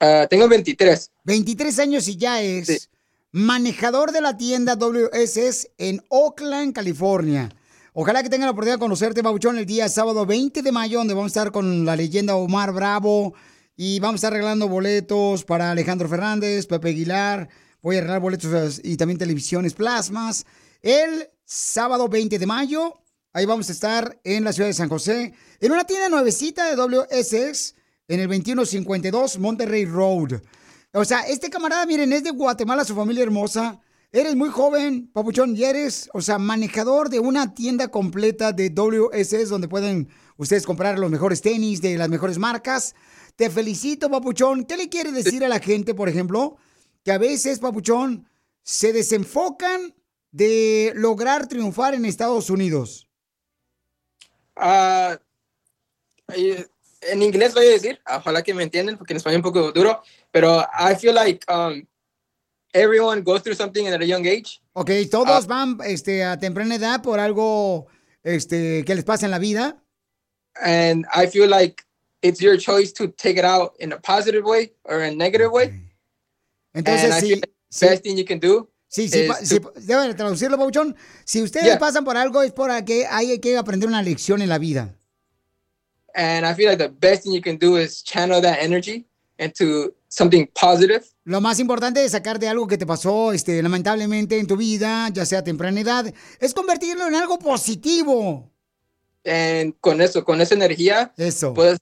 Ah, tengo 23. 23 años y ya es manejador de la tienda WSS en Oakland, California. Ojalá que tenga la oportunidad de conocerte, Pauchón, el día sábado 20 de mayo, donde vamos a estar con la leyenda Omar Bravo y vamos a estar regalando boletos para Alejandro Fernández, Pepe Aguilar. Voy a regalar boletos y también televisiones plasmas. El sábado 20 de mayo, ahí vamos a estar en la ciudad de San José, en una tienda nuevecita de WSS, en el 2152 Monterrey Road. O sea, este camarada, miren, es de Guatemala, su familia hermosa. Eres muy joven, papuchón, y eres, o sea, manejador de una tienda completa de WSS donde pueden ustedes comprar los mejores tenis de las mejores marcas. Te felicito, papuchón. ¿Qué le quieres decir a la gente, por ejemplo, que a veces, papuchón, se desenfocan de lograr triunfar en Estados Unidos? Ah, eh, en inglés voy a decir, ojalá que me entiendan, porque en español es un poco duro, pero I feel like um, everyone goes through something at a young age. Ok, todos van este, a temprana edad por algo este, que les pasa en la vida. And I feel like it's your choice to take it out in a positive way or a negative way. Entonces, And I sí, feel like sí. the best thing you can do Sí, sí, pa- to- sí, deben traducirlo, Pauchón. Si ustedes Yeah. pasan por algo es porque hay que aprender una lección en la vida. And I feel like the best thing you can do is channel that energy into something positive. Lo más importante es sacar de algo que te pasó este, lamentablemente en tu vida, ya sea a temprana edad, es convertirlo en algo positivo. And con eso, con esa energía, Eso. puedes,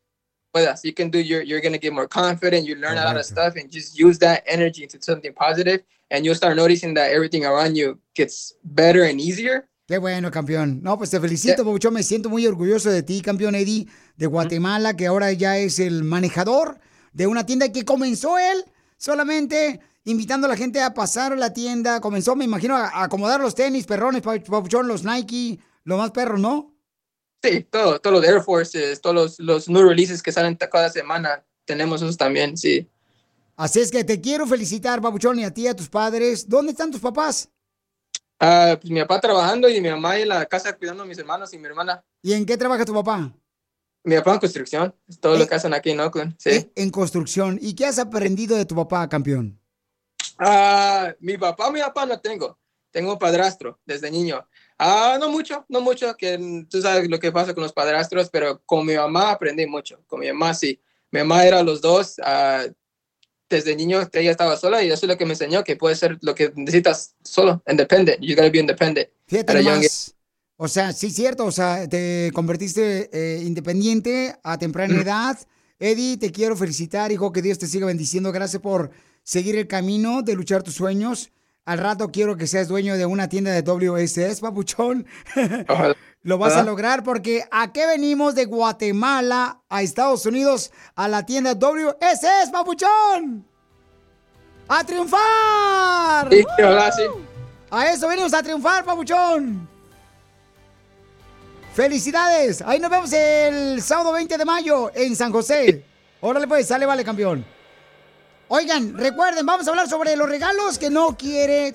puedas, you can do your, you're going to get more confident, you learn a lot of stuff and just use that energy into something positive and you'll start noticing that everything around you gets better and easier. Qué bueno, campeón. No, pues te felicito, Pauchón. Me siento muy orgulloso de ti, campeón Eddie, de Guatemala, que ahora ya es el manejador de una tienda que comenzó él solamente invitando a la gente a pasar a la tienda. Comenzó, me imagino, a acomodar los tenis, perrones, pa- Pauchón, los Nike, los más perros, ¿no? Sí, todo, todos los Air Forces, todos los, los new releases que salen cada semana, tenemos esos también, sí. Así es que te quiero felicitar, Papuchón, y a ti y a tus padres. ¿Dónde están tus papás? Ah, pues mi papá trabajando y mi mamá en la casa cuidando a mis hermanos y mi hermana. ¿Y en qué trabaja tu papá? Mi papá en construcción, todo lo que hacen aquí en Oakland, sí. En construcción. ¿Y qué has aprendido de tu papá, campeón? Ah, mi papá, mi papá no tengo. Tengo un padrastro desde niño. Ah, no mucho, no mucho, que tú sabes lo que pasa con los padrastros, pero con mi mamá aprendí mucho. Con mi mamá sí. Mi mamá era los dos. ah, desde niño ella estaba sola y eso es lo que me enseñó, que puede ser lo que necesitas solo, independent. You gotta be independent. Fíjate más. O sea, sí, cierto. O sea, te convertiste eh, independiente a temprana edad. Eddie, te quiero felicitar, hijo. Que Dios te siga bendiciendo. Gracias por seguir el camino de luchar tus sueños. Al rato quiero que seas dueño de una tienda de WSS, papuchón. Lo vas a lograr porque ¿a qué venimos de Guatemala a Estados Unidos a la tienda WSS, papuchón? ¡A triunfar! Sí. A eso venimos a triunfar, papuchón. ¡Felicidades! Ahí nos vemos el sábado 20 de mayo en San José. Órale pues, sale, vale, campeón. Oigan, recuerden, vamos a hablar sobre los regalos que no quiere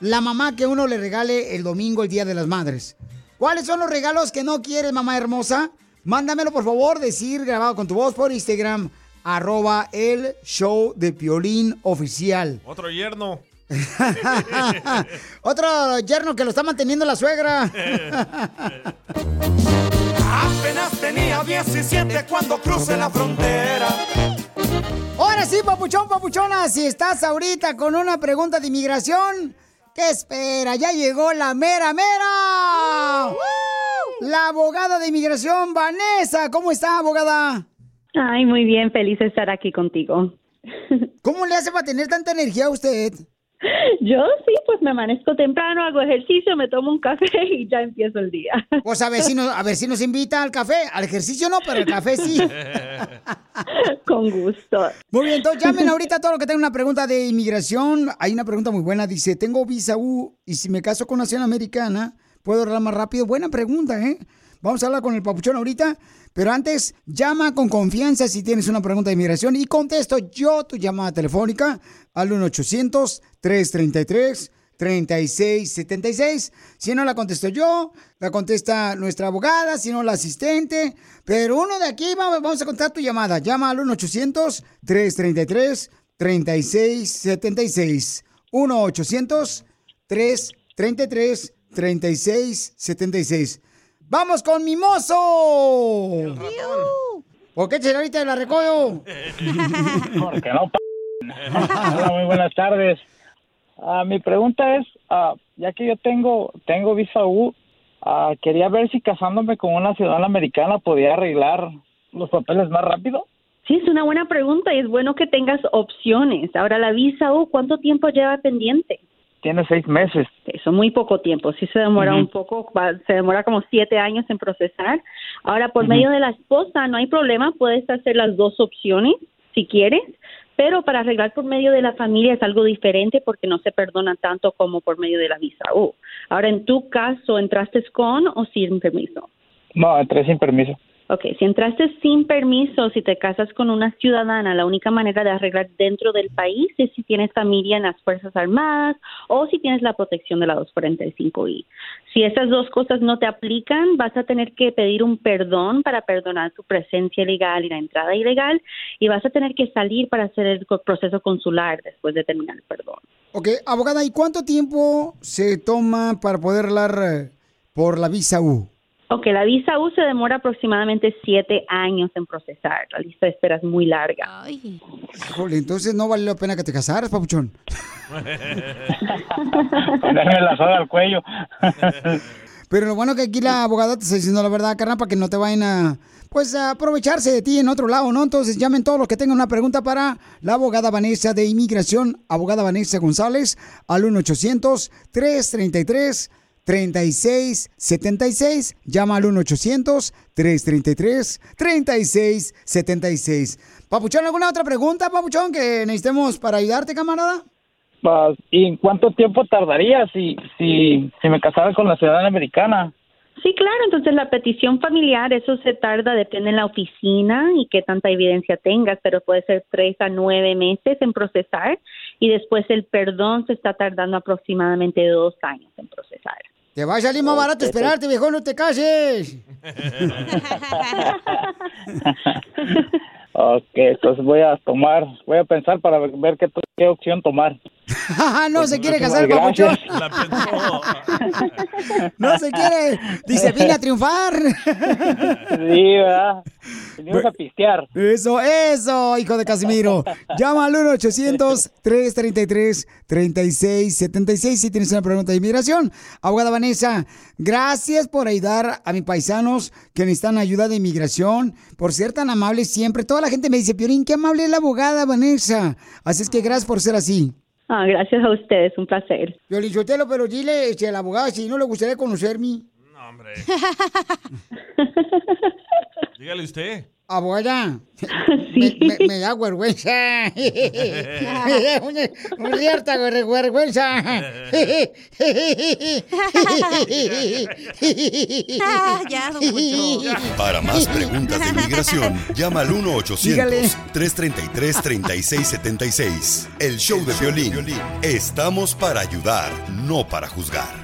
la mamá que uno le regale el domingo, el Día de las Madres. ¿Cuáles son los regalos que no quieres, mamá hermosa? Mándamelo, por favor, decir grabado con tu voz por Instagram, arroba el show de Piolín oficial. Otro yerno. Otro yerno que lo está manteniendo la suegra. Apenas tenía 17 cuando crucé la frontera. Ahora sí, papuchón, papuchona, si estás ahorita con una pregunta de inmigración, ¿qué espera? Ya llegó la mera mera. La abogada de inmigración, Vanessa. ¿Cómo está, abogada? Ay, muy bien, feliz de estar aquí contigo. ¿Cómo le hace para tener tanta energía a usted? Yo sí, pues me amanezco temprano, hago ejercicio, me tomo un café y ya empiezo el día. Pues a ver si nos, a ver si nos invita al café. Al ejercicio no, pero el café sí. Con gusto. Muy bien, entonces llamen ahorita a todo lo que tengan una pregunta de inmigración. Hay una pregunta muy buena. Dice, tengo visa U y si me caso con una ciudad americana, ¿puedo hablar más rápido? Buena pregunta, ¿eh? Vamos a hablar con el papuchón ahorita. Pero antes, llama con confianza si tienes una pregunta de inmigración y contesto yo tu llamada telefónica al 1-800-333-3676. Si no la contesto yo, la contesta nuestra abogada, si no la asistente. Pero uno de aquí va- vamos a contar tu llamada. Llama al 1-800-333-3676. 1-800-333-3676. ¡Vamos con Mimoso! ¿Por qué señorita de la recodo? Porque no. p- Hola, muy buenas tardes. Ah, mi pregunta es, ah, ya que yo tengo tengo visa U, ah, quería ver si casándome con una ciudadana americana podía arreglar los papeles más rápido. Sí, es una buena pregunta y es bueno que tengas opciones. Ahora, la visa U, ¿cuánto tiempo lleva pendiente? Tiene seis meses. Eso, muy poco tiempo. Sí se demora un poco, va- se demora como siete años en procesar. Ahora, por medio de la esposa, no hay problema, puedes hacer las dos opciones si quieres, pero para arreglar por medio de la familia es algo diferente porque no se perdona tanto como por medio de la visa U. Ahora, en tu caso, ¿entraste con o sin permiso? No, entré sin permiso. Ok, si entraste sin permiso, si te casas con una ciudadana, la única manera de arreglar dentro del país es si tienes familia en las Fuerzas Armadas o si tienes la protección de la 245I. Si esas dos cosas no te aplican, vas a tener que pedir un perdón para perdonar tu presencia ilegal y la entrada ilegal y vas a tener que salir para hacer el proceso consular después de terminar el perdón. Ok, abogada, ¿y cuánto tiempo se toma para poder hablar eh, por la visa U? Ok, la visa U se demora aproximadamente siete años en procesar. La lista de espera es muy larga. Híjole, entonces no vale la pena que te casaras, papuchón. Ponerme la soga al cuello. Pero lo bueno que aquí la abogada te está diciendo la verdad, carnal, para que no te vayan a, pues, a aprovecharse de ti en otro lado, ¿no? Entonces llamen todos los que tengan una pregunta para la abogada Vanessa de Inmigración, abogada Vanessa González, al 1-800-333-3676. Llama al 1-800-333-3676. Papuchón, ¿alguna otra pregunta, Papuchón, que necesitemos para ayudarte, camarada? Pues, ¿Y en cuánto tiempo tardaría si, si, si me casara con la ciudadana americana? Sí, claro, entonces la petición familiar, eso se tarda, depende en la oficina y qué tanta evidencia tengas, pero puede ser tres a nueve meses en procesar y después el perdón se está tardando aproximadamente dos años en procesar. Te va a salir más barato esperarte, viejo, no te cases. Ok, entonces voy a tomar, voy a pensar para ver ver qué, qué opción tomar. no se quiere casar, Gracias. papuchón. No se quiere. Dice, vine a triunfar. Sí, ¿verdad? Venimos a pistear. Eso, eso, hijo de Casimiro. Llama al 1-800-333-3676 si tienes una pregunta de inmigración. Abogada Vanessa, gracias por ayudar a mis paisanos que necesitan ayuda de inmigración, por ser tan amable siempre. Toda la gente me dice, Piorín, qué amable es la abogada Vanessa. Así es que gracias por ser así. Ah, gracias a ustedes, un placer. Sotelo, pero dile este, a la abogada si no le gustaría conocerme. Hombre. Dígale usted. Abogada, me, me- me da vergüenza. me da una, una cierta ver- vergüenza. ya. Para más preguntas de inmigración, llama al Dígale. 1-800-333-3676. El show de violín. Estamos para ayudar, no para juzgar.